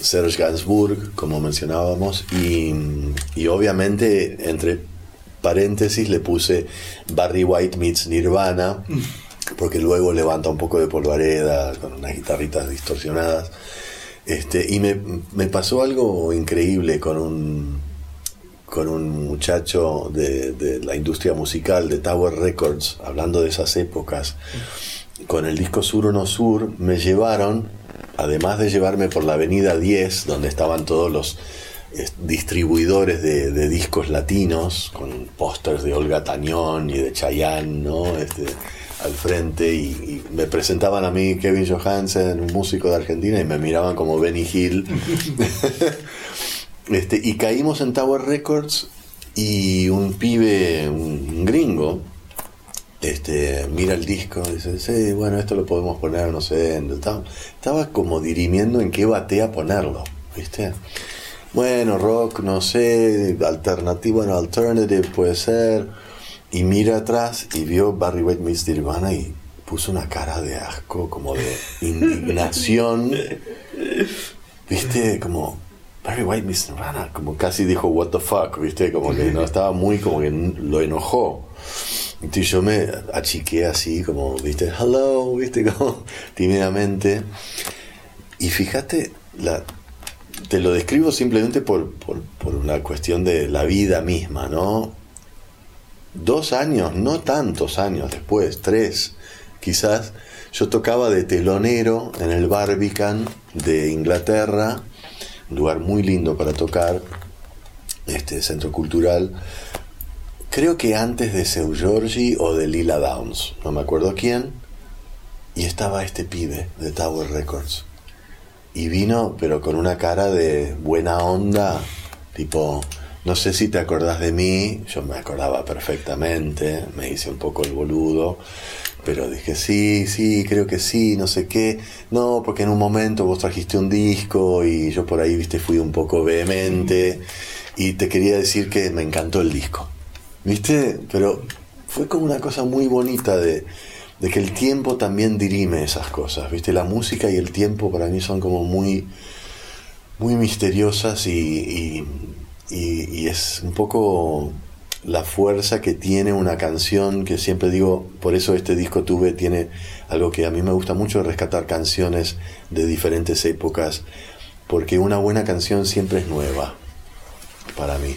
Serge Gainsbourg, como mencionábamos, y, obviamente entre paréntesis le puse Barry White meets Nirvana, [LAUGHS] porque luego levanta un poco de polvareda con unas guitarritas distorsionadas. Este, y me, pasó algo increíble con un, con un muchacho de, de, la industria musical de Tower Records, hablando de esas épocas, con el disco Sur o No Sur, me llevaron además de llevarme por la avenida 10, donde estaban todos los distribuidores de, de discos latinos, con pósters de Olga Tañón y de Chayanne, ¿no? Este, al frente y, y me presentaban a mí Kevin Johansen, un músico de Argentina, y me miraban como Benny Hill. [LAUGHS] este, y caímos en Tower Records y un pibe, un gringo, este, mira el disco y dice, sí, bueno, esto lo podemos poner, no sé, estaba, estaba como dirimiendo en qué batea ponerlo, ¿viste? Bueno, rock, no sé, alternativo, bueno, alternative puede ser. Y mira atrás y vio Barry White Meets Nirvana y puso una cara de asco, como de indignación. ¿Viste? Como Barry White Meets Nirvana, como casi dijo what the fuck, ¿viste? Como que no estaba muy, como que lo enojó. Entonces yo me achiqué así, como, ¿viste? Hello, ¿viste? Como tímidamente. Y fíjate, te lo describo simplemente por, por, por una cuestión de la vida misma, ¿no? Dos años, no tantos años después, tres quizás, yo tocaba de telonero en el Barbican de Inglaterra, un lugar muy lindo para tocar, este centro cultural, creo que antes de Seu Giorgi o de Lila Downs, no me acuerdo quién, y estaba este pibe de Tower Records. Y vino, pero con una cara de buena onda, tipo, no sé si te acordás de mí, yo me acordaba perfectamente, me hice un poco el boludo, pero dije, sí, sí, creo que sí, no sé qué. No, porque en un momento vos trajiste un disco y yo por ahí, viste, fui un poco vehemente y te quería decir que me encantó el disco. ¿Viste? Pero fue como una cosa muy bonita de, de que el tiempo también dirime esas cosas, ¿viste? La música y el tiempo para mí son como muy, muy misteriosas y, y, y es un poco la fuerza que tiene una canción, que siempre digo, por eso este disco tuve, tiene algo que a mí me gusta mucho, rescatar canciones de diferentes épocas, porque una buena canción siempre es nueva, para mí,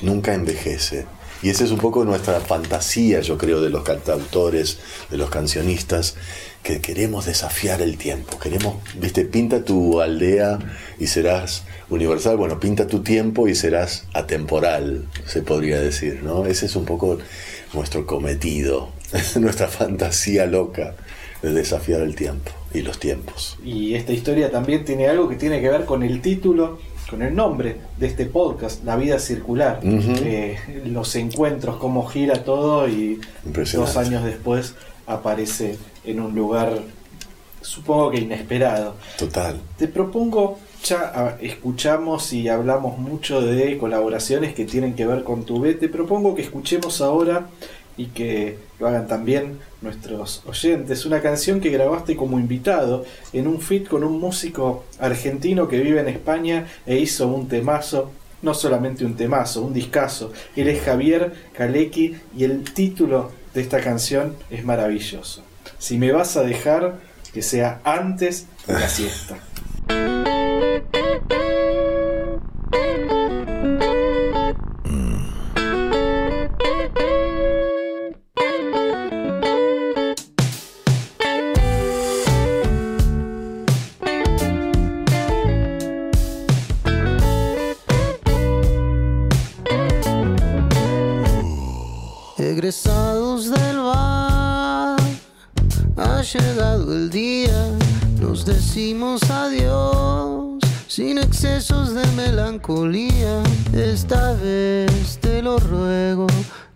nunca envejece. Y esa es un poco nuestra fantasía, yo creo, de los cantautores, de los cancionistas, que queremos desafiar el tiempo. Queremos, viste, pinta tu aldea y serás universal. Bueno, pinta tu tiempo y serás atemporal, se podría decir, ¿no? Ese es un poco nuestro cometido, [LAUGHS] nuestra fantasía loca de desafiar el tiempo y los tiempos. Y esta historia también tiene algo que tiene que ver con el título, con el nombre de este podcast, La vida circular. Eh, los encuentros, cómo gira todo y dos años después aparece en un lugar, supongo que inesperado. Total. Te propongo, ya escuchamos y hablamos mucho de colaboraciones que tienen que ver con tu B, te propongo que escuchemos ahora y que lo hagan también nuestros oyentes, una canción que grabaste como invitado en un feat con un músico argentino que vive en España e hizo un temazo, no solamente un temazo, un discazo. Él es Javier Kalecki y el título de esta canción es maravilloso. Si me vas a dejar, que sea antes de la siesta. Adiós, sin excesos de melancolía. Esta vez te lo ruego,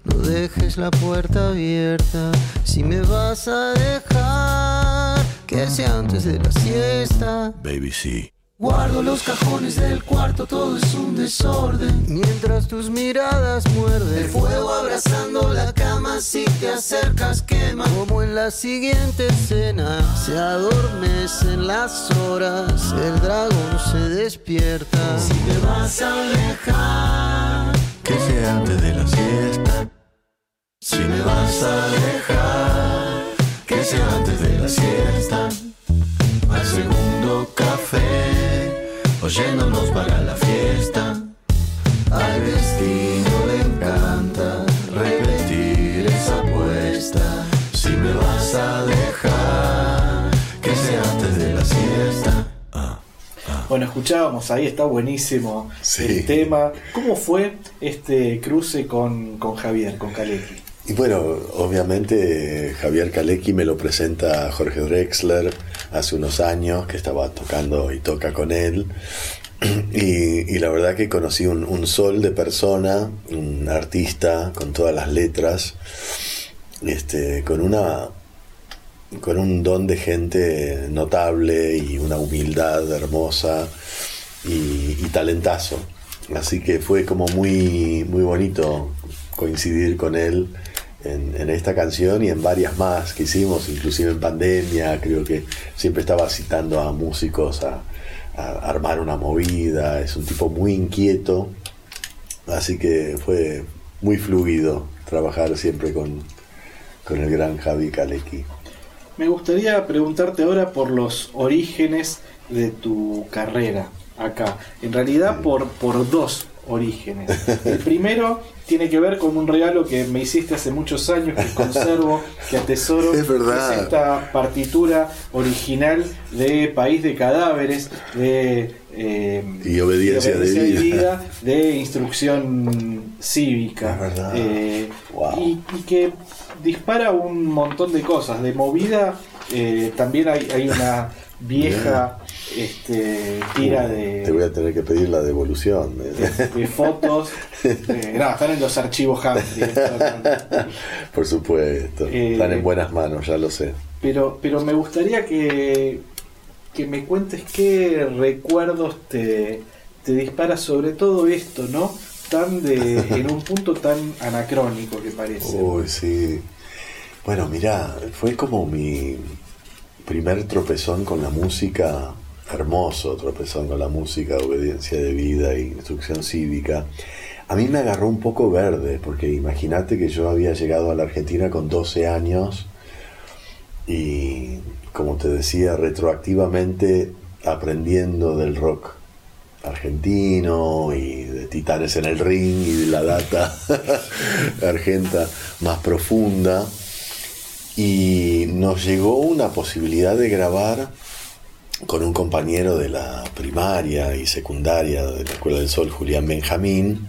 no dejes la puerta abierta. Si me vas a dejar, que sea antes de la siesta. Baby, sí. Guardo los cajones del cuarto, todo es un desorden. Mientras tus miradas muerden. El fuego abrazando la cama, si te acercas quema. Como en la siguiente escena, se adormecen las horas. El dragón se despierta. Si me vas a alejar, Que sea antes de la siesta. si me vas a alejar, Que sea antes de la siesta. al segundo café, oyéndonos para la fiesta. Al destino le encanta repetir esa apuesta. Si me vas a dejar, que sea antes de la siesta. Bueno, escuchábamos ahí, está buenísimo Sí. el tema. ¿Cómo fue este cruce con, con Javier, con Kalecki? Y bueno, obviamente Javier Kalecki me lo presenta a Jorge Drexler hace unos años que estaba tocando y toca con él. Y, la verdad que conocí un, un sol de persona, un artista con todas las letras, este, con una con un don de gente notable y una humildad hermosa y, y talentazo. Así que fue como muy, muy bonito coincidir con él en, en esta canción y en varias más que hicimos, inclusive en pandemia, creo que siempre estaba citando a músicos a, a armar una movida, es un tipo muy inquieto, así que fue muy fluido trabajar siempre con, con el gran Javi Kalecki. Me gustaría preguntarte ahora por los orígenes de tu carrera acá. En realidad por, por dos orígenes. El primero tiene que ver con un regalo que me hiciste hace muchos años, que conservo, que atesoro. [LAUGHS] Es verdad. es esta partitura original de País de Cadáveres, de... eh, Y Obediencia de y Vida. de instrucción cívica. Eh, Wow. y, y que dispara un montón de cosas. De movida eh, también hay, hay una vieja este, tira de, Te voy a tener que pedir la devolución. de fotos. Eh, [LAUGHS] no, están en los archivos Humphrey. [LAUGHS] Por supuesto. Eh, Están en buenas manos, ya lo sé. Pero, pero me gustaría que, que me cuentes qué recuerdos te, te dispara sobre todo esto, ¿no? Tan de, en un punto tan anacrónico que parece. Uy, sí. Bueno, mira, fue como mi primer tropezón con la música, hermoso tropezón con la música, obediencia de vida e instrucción cívica. A mí me agarró un poco verde, porque imagínate que yo había llegado a la Argentina con 12 años y, como te decía, retroactivamente aprendiendo del rock argentino y de Titanes en el Ring y de la data [LAUGHS] argenta más profunda. Y nos llegó una posibilidad de grabar con un compañero de la primaria y secundaria de la Escuela del Sol, Julián Benjamín,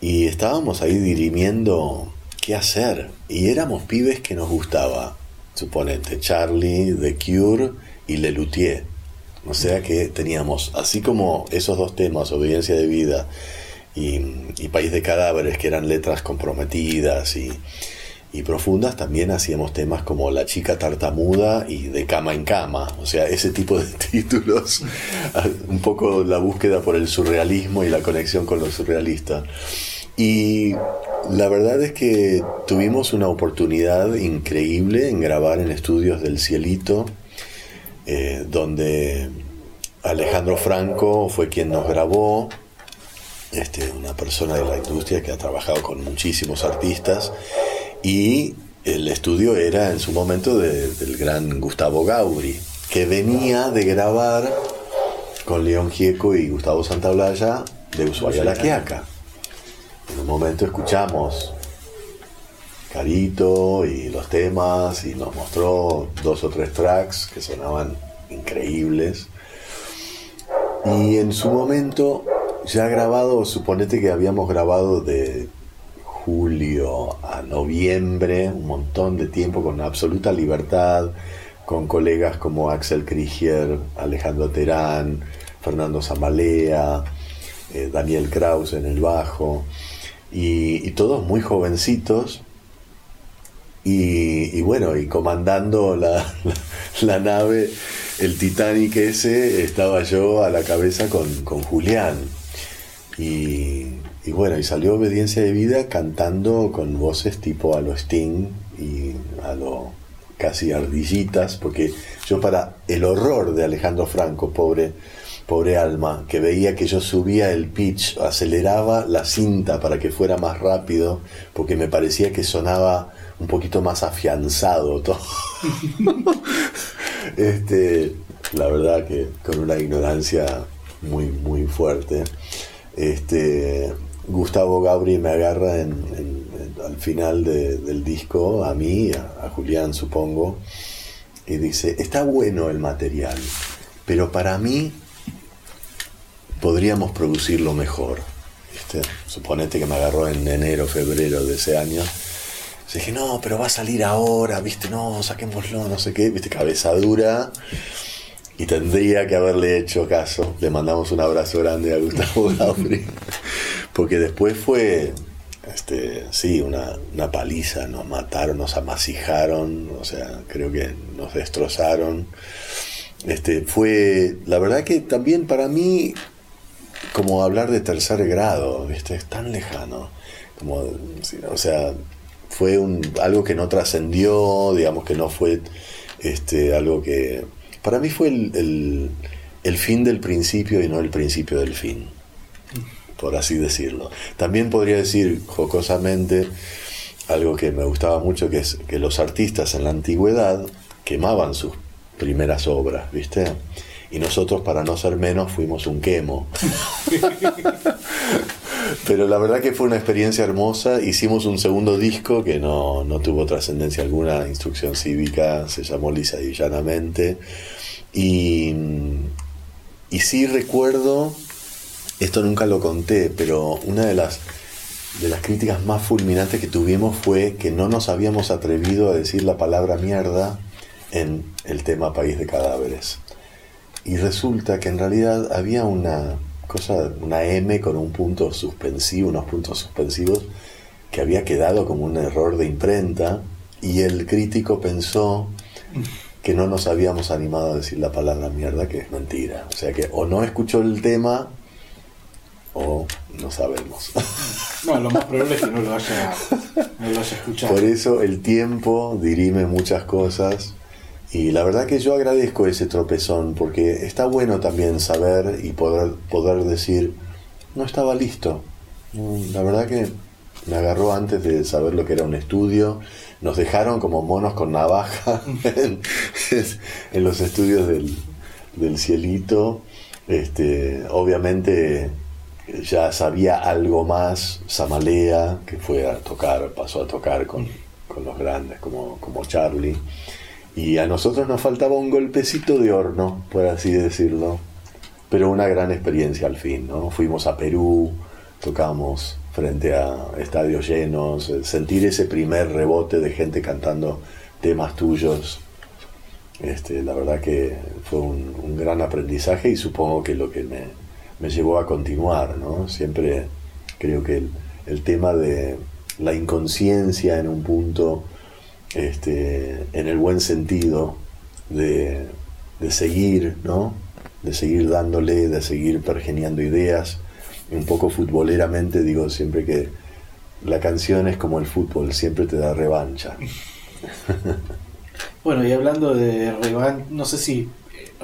y estábamos ahí dirimiendo qué hacer. Y éramos pibes que nos gustaba, suponete, Charlie, The Cure y Lelutier. O sea que teníamos, así como esos dos temas, Obediencia de Vida y, y País de Cadáveres, que eran letras comprometidas y, y profundas, también hacíamos temas como La chica tartamuda y De cama en cama. O sea, ese tipo de [LAUGHS] títulos, un poco la búsqueda por el surrealismo y la conexión con lo surrealista. Y la verdad es que tuvimos una oportunidad increíble en grabar en estudios del Cielito, eh, donde Alejandro Franco fue quien nos grabó, este, una persona de la industria que ha trabajado con muchísimos artistas, y el estudio era en su momento de- del gran Gustavo Gauri, que venía de grabar con León Gieco y Gustavo Santaolalla de Ushuaia La Quiaca. En un momento escuchamos Carito y los temas y nos mostró dos o tres tracks que sonaban increíbles. Y en su momento, ya grabado, suponete que habíamos grabado de julio a noviembre, un montón de tiempo con absoluta libertad, con colegas como Axel Krieger, Alejandro Terán, Fernando Zamalea, eh, Daniel Kraus en el bajo, y, todos muy jovencitos. Y, bueno, y comandando la, la- [LAUGHS] la nave, el Titanic ese, estaba yo a la cabeza con, con Julián. Y, y bueno, y salió Obediencia de Vida cantando con voces tipo a lo Sting y a lo casi ardillitas, porque yo para el horror de Alejandro Franco, pobre, pobre alma, que veía que yo subía el pitch, aceleraba la cinta para que fuera más rápido, porque me parecía que sonaba un poquito más afianzado todo. [LAUGHS] este, la verdad que con una ignorancia muy, muy fuerte. Este, Gustavo Gabri me agarra en- al final de- del disco, a mí, a, a Julián supongo, y dice, está bueno el material, pero para mí podríamos producirlo mejor. ¿viste? Suponete que me agarró en enero, febrero de ese año. dije, no, pero va a salir ahora, viste, no, saquémoslo, no sé qué, viste, cabeza dura. Y tendría que haberle hecho caso. Le mandamos un abrazo grande a Gustavo [LAUGHS] Gauri. Porque después fue, este, sí, una, una paliza. Nos mataron, nos amasijaron, o sea, creo que nos destrozaron. Este, fue, la verdad que también para mí, como hablar de tercer grado, ¿viste? es tan lejano. Como, o sea, fue un, algo que no trascendió, digamos que no fue este, algo que... Para mí fue el, el, fin del principio y no el principio del fin, por así decirlo. También podría decir jocosamente algo que me gustaba mucho, que es que los artistas en la antigüedad quemaban sus primeras obras, ¿viste? Y nosotros, para no ser menos, fuimos un quemo. [LAUGHS] Pero la verdad que fue una experiencia hermosa. Hicimos un segundo disco que no, no tuvo trascendencia alguna, instrucción cívica, se llamó Lisa y Llanamente. Y, y sí recuerdo, esto nunca lo conté, pero una de las, de las críticas más fulminantes que tuvimos fue que no nos habíamos atrevido a decir la palabra mierda en el tema País de Cadáveres. Y resulta que en realidad había una cosa, una M con un punto suspensivo, unos puntos suspensivos, que había quedado como un error de imprenta, y el crítico pensó que no nos habíamos animado a decir la palabra mierda, que es mentira. O sea que o no escuchó el tema o no sabemos. [LAUGHS] Bueno, lo más probable es que no lo haya, no lo haya escuchado. Por eso el tiempo dirime muchas cosas y la verdad que yo agradezco ese tropezón porque está bueno también saber y poder, poder decir, no estaba listo. Mm, la verdad que me agarró antes de saber lo que era un estudio. Nos dejaron como monos con navaja [LAUGHS] en, los estudios del, del cielito. Este, obviamente ya sabía algo más Samalea, que fue a tocar, pasó a tocar con, con los grandes como, como Charlie. Y a nosotros nos faltaba un golpecito de horno, por así decirlo. Pero una gran experiencia al fin, ¿no? Fuimos a Perú, tocamos frente a estadios llenos, eh, sentir ese primer rebote de gente cantando temas tuyos. Este, la verdad que fue un, gran aprendizaje y supongo que lo que me, me, llevó a continuar, ¿no? Siempre creo que el, el tema de la inconsciencia en un punto este, en el buen sentido de, seguir, ¿no? De seguir dándole, de seguir pergeniando ideas. Un poco futboleramente digo siempre que la canción es como el fútbol, siempre te da revancha. [LAUGHS] Bueno, y hablando de revancha, no sé si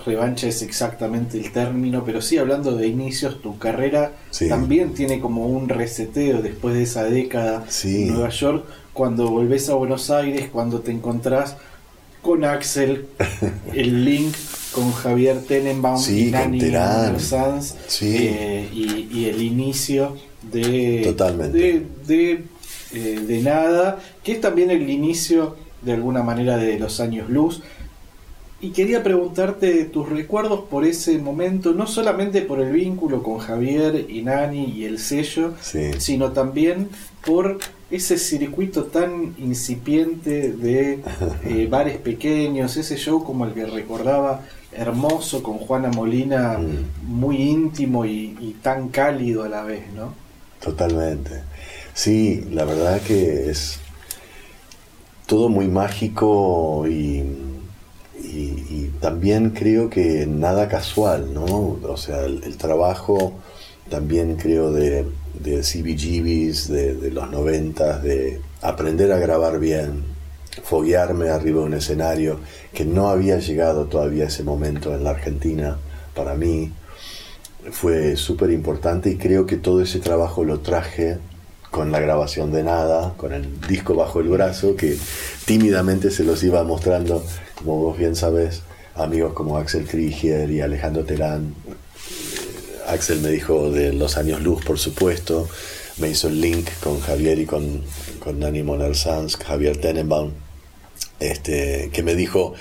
revancha es exactamente el término, pero sí hablando de inicios, tu carrera también tiene como un reseteo después de esa década en Nueva York cuando volvés a Buenos Aires, cuando te encontrás con Axel, [LAUGHS] el link con Javier Tenenbaum y Nani Sanz eh, y, el inicio de Totalmente. De, eh, de, nada, que es también el inicio de alguna manera de los años luz. Y quería preguntarte tus recuerdos por ese momento, no solamente por el vínculo con Javier y Nani y el sello, sino también por ese circuito tan incipiente de eh, [LAUGHS] bares pequeños, ese show como el que recordaba hermoso con Juana Molina, mm. muy íntimo y, tan cálido a la vez, ¿no? Totalmente. Sí, la verdad que es todo muy mágico y, y, también creo que nada casual, ¿no? O sea, el trabajo también creo de de CBGBs de, los noventas, de aprender a grabar bien, foguearme arriba de un escenario, que no había llegado todavía ese momento en la Argentina para mí. Fue súper importante y creo que todo ese trabajo lo traje con la grabación de nada, con el disco bajo el brazo, que tímidamente se los iba mostrando, como vos bien sabes, amigos como Axel Krieger y Alejandro Terán, Axel me dijo de los años luz, por supuesto. Me hizo el link con Javier y con, con Dani Moner Sanz, Javier Tenenbaum, este, que me dijo,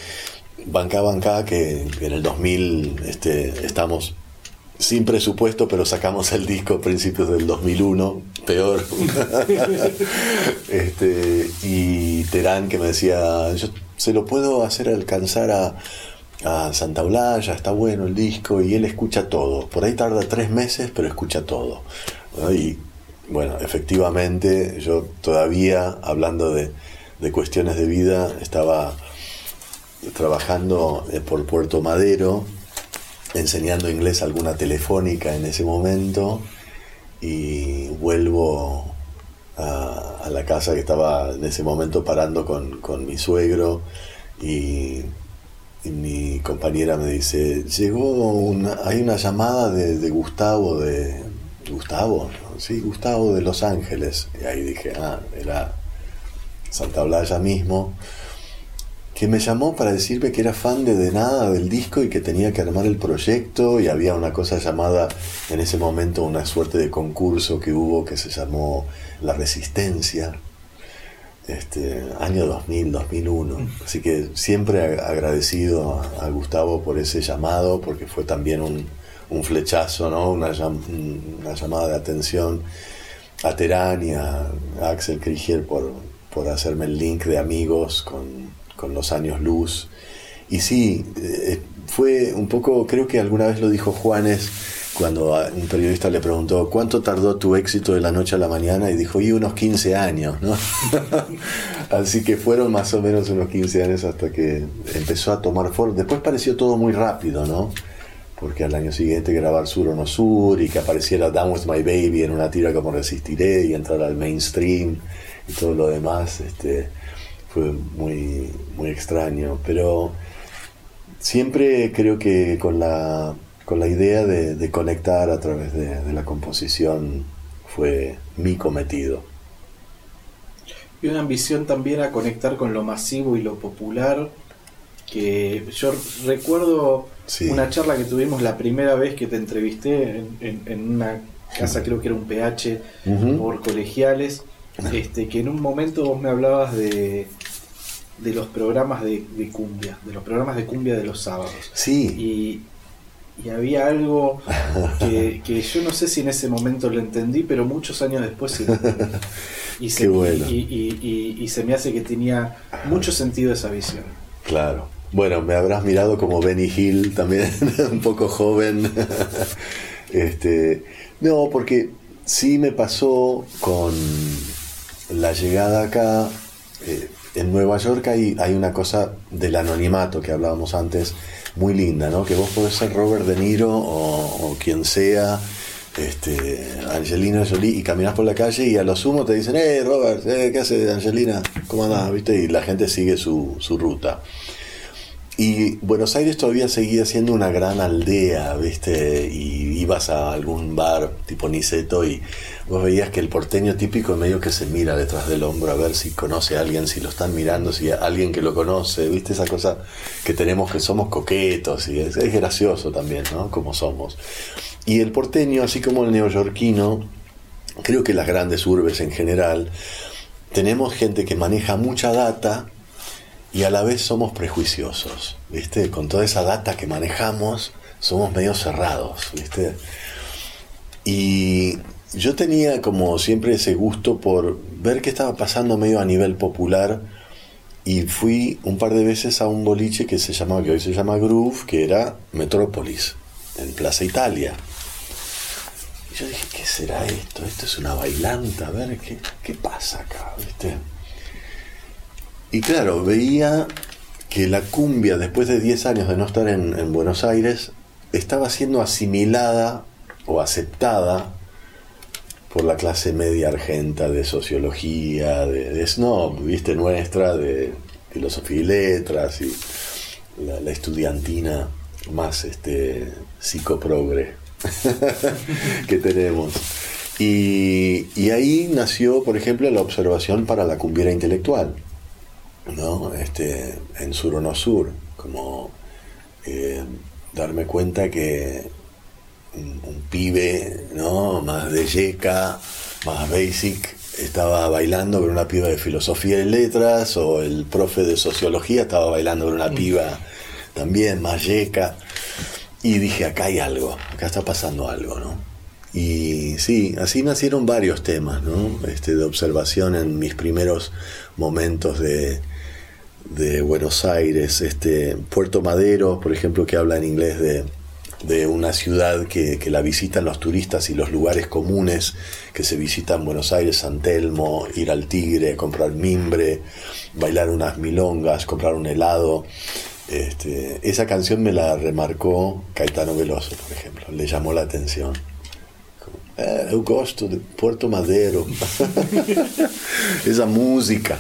banca, banca, que en el 2000 este, estamos sin presupuesto, pero sacamos el disco a principios del 2001, peor. [LAUGHS] este, y Terán que me decía, yo se lo puedo hacer alcanzar a, a Santa Blaya, está bueno el disco, y él escucha todo. Por ahí tarda tres meses, pero escucha todo. Y bueno, efectivamente, yo todavía, hablando de, de cuestiones de vida, estaba trabajando eh, por Puerto Madero, enseñando inglés alguna telefónica en ese momento, y vuelvo a, la casa que estaba en ese momento parando con, con mi suegro, y mi compañera me dice, llegó una, hay una llamada de, Gustavo de Gustavo, sí, Gustavo de Los Ángeles. Y ahí dije, ah, era Santa Blaya mismo, que me llamó para decirme que era fan de De Nada del disco y que tenía que armar el proyecto y había una cosa llamada en ese momento una suerte de concurso que hubo que se llamó La Resistencia este, año 2000, 2001. Así que siempre agradecido a, Gustavo por ese llamado, porque fue también un, flechazo, ¿no? una, llamada de atención a Terán y a, Axel Krieger por, por, hacerme el link de amigos con, con los años luz. Y sí, eh, fue un poco, creo que alguna vez lo dijo Juanes, cuando un periodista le preguntó, ¿cuánto tardó tu éxito de la noche a la mañana? Y dijo, y unos 15 años, ¿no? [LAUGHS] Así que fueron más o menos unos 15 años hasta que empezó a tomar forma. Después pareció todo muy rápido, ¿no? Porque al año siguiente grabar Sur o No Sur y que apareciera Down With My Baby en una tira como Resistiré y entrar al mainstream y todo lo demás, este, fue muy, muy extraño. Pero siempre creo que con la con la idea de, conectar a través de, la composición fue mi cometido. Y una ambición también a conectar con lo masivo y lo popular, que yo recuerdo una charla que tuvimos la primera vez que te entrevisté en, una casa, creo que era un PH, por colegiales, este, que en un momento vos me hablabas de, de los programas de, de, cumbia, de los programas de cumbia de los sábados. Sí. Y, y había algo que, [LAUGHS] yo no sé si en ese momento lo entendí, pero muchos años después sí. Y [LAUGHS] se, y, se me hace que tenía mucho sentido esa visión. Claro. Bueno, me habrás mirado como Benny Hill, también [LAUGHS] un poco joven. este, no, porque sí me pasó con la llegada acá. Eh, en Nueva York hay, hay una cosa del anonimato que hablábamos antes muy linda, ¿no? Que vos podés ser Robert De Niro o, quien sea, este, Angelina Jolie, y caminas por la calle y a lo sumo te dicen, hey Robert, eh, ¿qué haces Angelina? ¿Cómo andás? ¿Viste? Y la gente sigue su, su ruta. Y Buenos Aires todavía seguía siendo una gran aldea, ¿viste? Y ibas a algún bar tipo Niceto y vos veías que el porteño típico medio que se mira detrás del hombro a ver si conoce a alguien, si lo están mirando, si hay alguien que lo conoce, ¿viste? Esa cosa que tenemos que somos coquetos y es, gracioso también, ¿no? Como somos. Y el porteño, así como el neoyorquino, creo que las grandes urbes en general, tenemos gente que maneja mucha data y a la vez somos prejuiciosos, ¿viste? Con toda esa data que manejamos, somos medio cerrados, ¿viste? Y yo tenía como siempre ese gusto por ver qué estaba pasando medio a nivel popular y fui un par de veces a un boliche que se llamaba, que hoy se llama Groove, que era Metrópolis, en Plaza Italia. Y yo dije, ¿qué será esto? Esto es una bailanta, a ver qué, qué pasa acá, ¿viste? Y claro, veía que la cumbia, después de 10 años de no estar en, Buenos Aires, estaba siendo asimilada o aceptada por la clase media argenta de sociología, de, snob, viste, nuestra, de filosofía y letras, y la, estudiantina más este, psicoprogre [LAUGHS] que tenemos. Y ahí nació, por ejemplo, la observación para la cumbiera intelectual ¿no? Este, en sur o no sur, como eh, darme cuenta que un, pibe, ¿no? Más de yeca, más basic, estaba bailando con una piba de filosofía y letras, o el profe de sociología estaba bailando con una mm. piba también más yeca. y dije, acá hay algo, acá está pasando algo, ¿no? Y sí, así nacieron varios temas, ¿no? Este, de observación en mis primeros momentos de, de Buenos Aires, este, Puerto Madero, por ejemplo, que habla en inglés de, de una ciudad que, que, la visitan los turistas y los lugares comunes que se visitan en Buenos Aires, San Telmo, ir al Tigre, comprar mimbre, bailar unas milongas, comprar un helado. Este, esa canción me la remarcó Caetano Veloso, por ejemplo, le llamó la atención. Eh, gosto de Puerto Madero. [LAUGHS] esa música.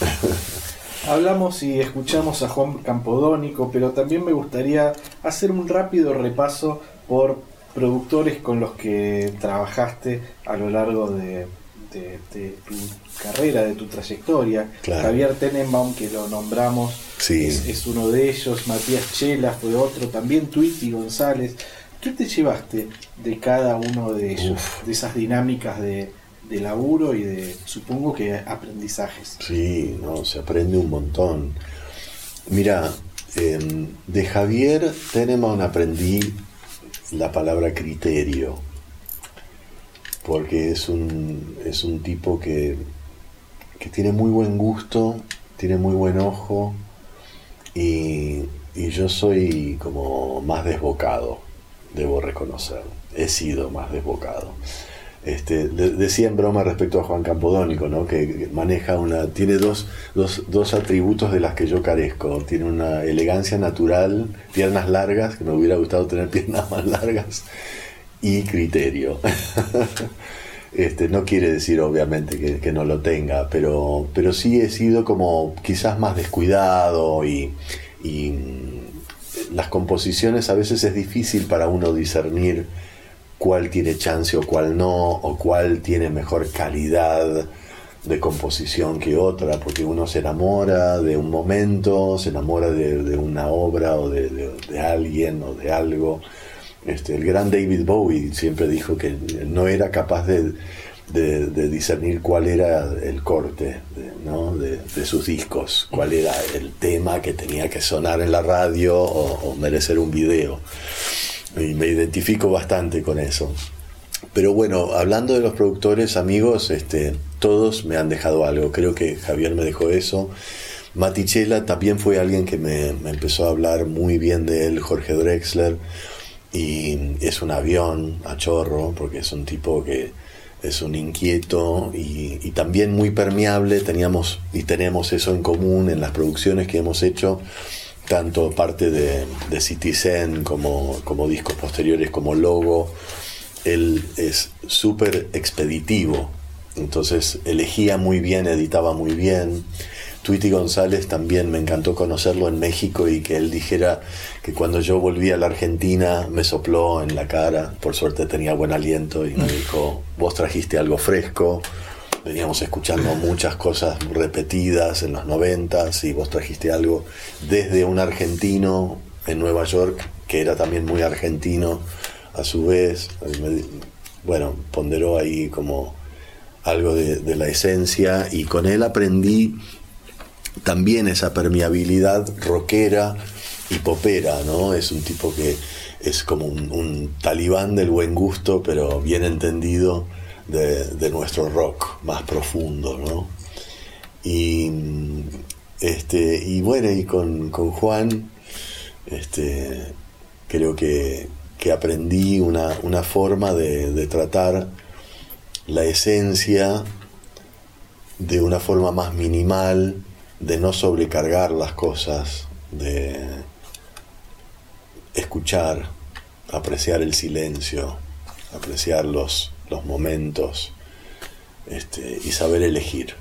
[LAUGHS] Hablamos y escuchamos a Juan Campodónico, pero también me gustaría hacer un rápido repaso por productores con los que trabajaste a lo largo de, de, de tu carrera, de tu trayectoria. Claro. Javier Tenenbaum, que lo nombramos, Sí. es, es uno de ellos. Matías Chela fue otro. También Twitty González. ¿Qué te llevaste de cada uno de ellos? Uf. De esas dinámicas de, de laburo y de, supongo que, aprendizajes. Sí, no, se aprende un montón. Mira, eh, de Javier Tenenbaum aprendí la palabra criterio, porque es un, es un tipo que, que tiene muy buen gusto, tiene muy buen ojo, y, y yo soy como más desbocado, debo reconocer. He sido más desbocado. Este, de- decía en broma respecto a Juan Campodónico, ¿no? que maneja una, tiene dos, dos, dos atributos de las que yo carezco. Tiene una elegancia natural, piernas largas, que me hubiera gustado tener [LAUGHS] piernas más largas, y criterio. [LAUGHS] Este, no quiere decir obviamente que, no lo tenga, pero, pero sí he sido como quizás más descuidado y, y las composiciones a veces es difícil para uno discernir cuál tiene chance o cuál no, o cuál tiene mejor calidad de composición que otra, porque uno se enamora de un momento, se enamora de, una obra o de, de- alguien o de algo. Este, el gran David Bowie siempre dijo que no era capaz de, discernir cuál era el corte ¿no? de- sus discos, cuál era el tema que tenía que sonar en la radio o merecer un video. Y me identifico bastante con eso. Pero bueno, hablando de los productores, amigos, este, todos me han dejado algo. Creo que Javier me dejó eso. Matichela también fue alguien que me, me empezó a hablar muy bien de él, Jorge Drexler. Y es un avión a chorro, porque es un tipo que es un inquieto y, y también muy permeable. Teníamos y tenemos eso en común en las producciones que hemos hecho tanto parte de, Citizen como, como discos posteriores como Logo, él es súper expeditivo, entonces elegía muy bien, editaba muy bien. Tweety González también me encantó conocerlo en México y que él dijera que cuando yo volví a la Argentina me sopló en la cara, por suerte tenía buen aliento y me dijo, vos trajiste algo fresco, veníamos escuchando muchas cosas repetidas en los noventas y vos trajiste algo desde un argentino en Nueva York que era también muy argentino a su vez bueno ponderó ahí como algo de, de la esencia y con él aprendí también esa permeabilidad rockera y popera, ¿no? Es un tipo que es como un, un talibán del buen gusto, pero bien entendido de, nuestro rock más profundo, ¿no? Y, este, y bueno, y con, con Juan, este, creo que, que aprendí una, una forma de, de tratar la esencia de una forma más minimal, de no sobrecargar las cosas, de escuchar, apreciar el silencio, apreciar los, los momentos este, y saber elegir.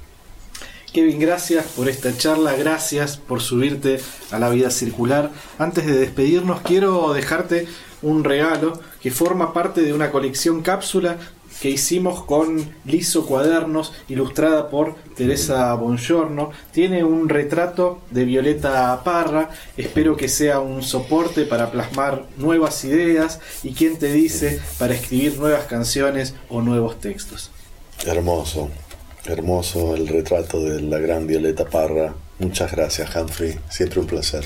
Kevin, gracias por esta charla, gracias por subirte a la vida circular. Antes de despedirnos, quiero dejarte un regalo que forma parte de una colección cápsula que hicimos con Liso Cuadernos, ilustrada por Teresa Bongiorno. Tiene un retrato de Violeta Parra. Espero que sea un soporte para plasmar nuevas ideas y quien te dice para escribir nuevas canciones o nuevos textos. Hermoso, hermoso el retrato de la gran Violeta Parra. Muchas gracias, Humphrey. Siempre un placer.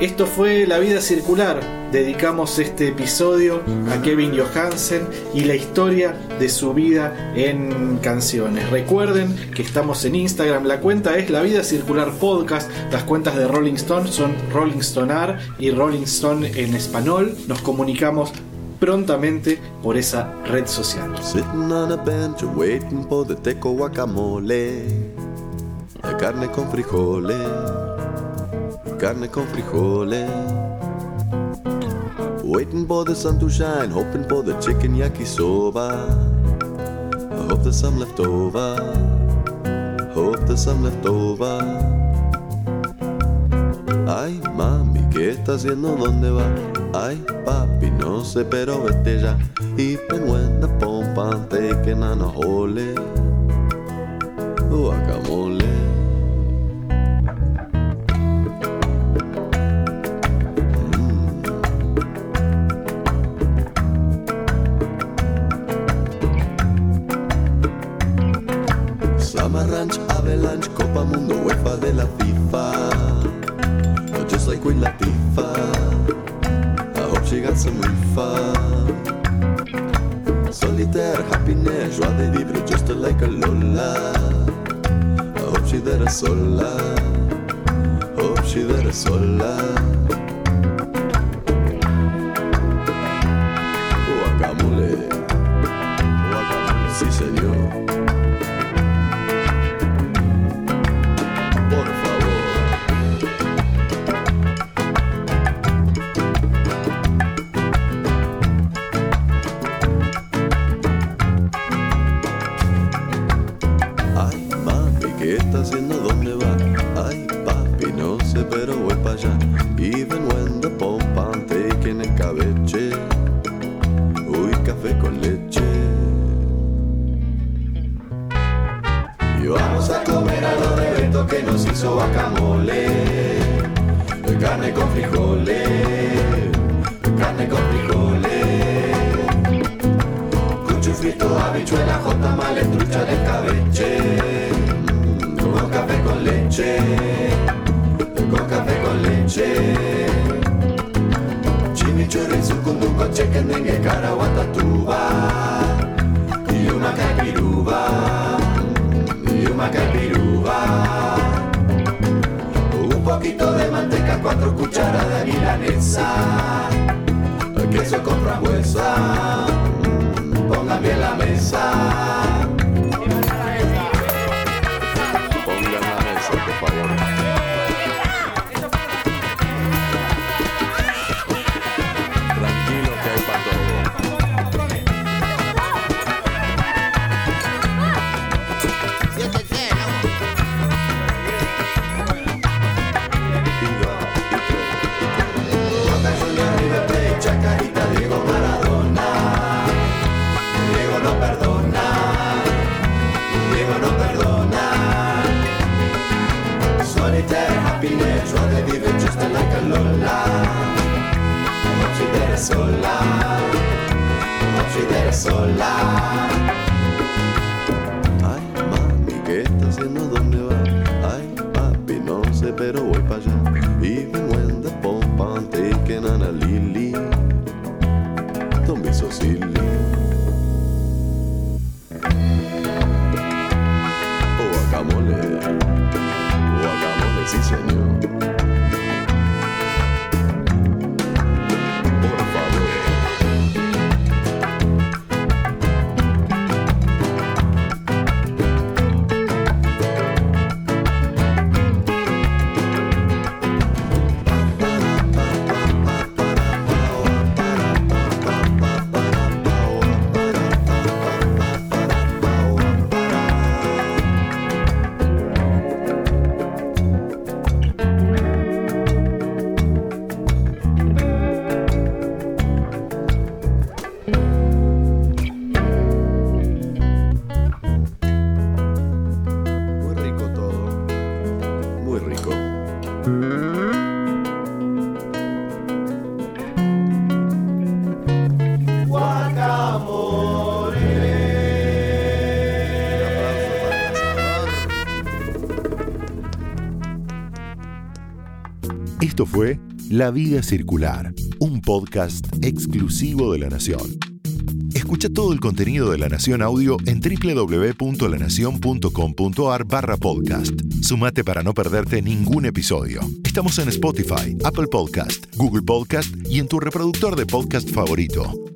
Esto fue La Vida Circular. Dedicamos este episodio a Kevin Johansen y la historia de su vida en canciones. Recuerden que estamos en Instagram. La cuenta es La Vida Circular Podcast. Las cuentas de Rolling Stone son Rolling Stonear y Rolling Stone en español. Nos comunicamos prontamente por esa red social. Sitting on a bench waiting for the teco guacamole. La carne con frijoles. Carne con frijoles. Waiting for the sun to shine, hoping for the chicken yakisoba. I hope there's some left over. Hope there's some left over. Ay, mami, ¿qué está haciendo? ¿Dónde va? Ay, papi, no sé, pero vete ya. Even when the pompa I'm taking on a hole. Guacamole. Avalanche, Copa Mundo, UEFA de la FIFA. Just like Queen Latifah. I hope she got some refund. Solitaire, happiness, joie de vivre, just like a Lola. I hope she there sola. Hope she there sola. Even when the pompa I'm taking cabeche. Uy, café con leche. Y vamos a comer a los de Beto que nos hizo guacamole. Carne con frijoles. Carne con frijoles. Cucho frito, habichuela, jota, trucha de cabeche. Con café con leche. che Chini chori su kundu kotxe kenden gekara watatu ba. Iumaka biru ba. Iumaka biru ba. Un poquito de manteca, cuatro cucharadas de milanesa. Queso con frambuesa Pongan bien la mesa. Solitaire happiness, joie de vivre just like a Lola. Hope she there sola. Hope she there sola. Ay, mami, ¿qué está haciendo? ¿Dónde va? Ay, papi, no sé, pero voy para allá. La Vida Circular, un podcast exclusivo de La Nación. Escucha todo el contenido de La Nación Audio en www.lanacion.com.ar barra podcast. Sumate para no perderte ningún episodio. Estamos en Spotify, Apple Podcast, Google Podcast y en tu reproductor de podcast favorito.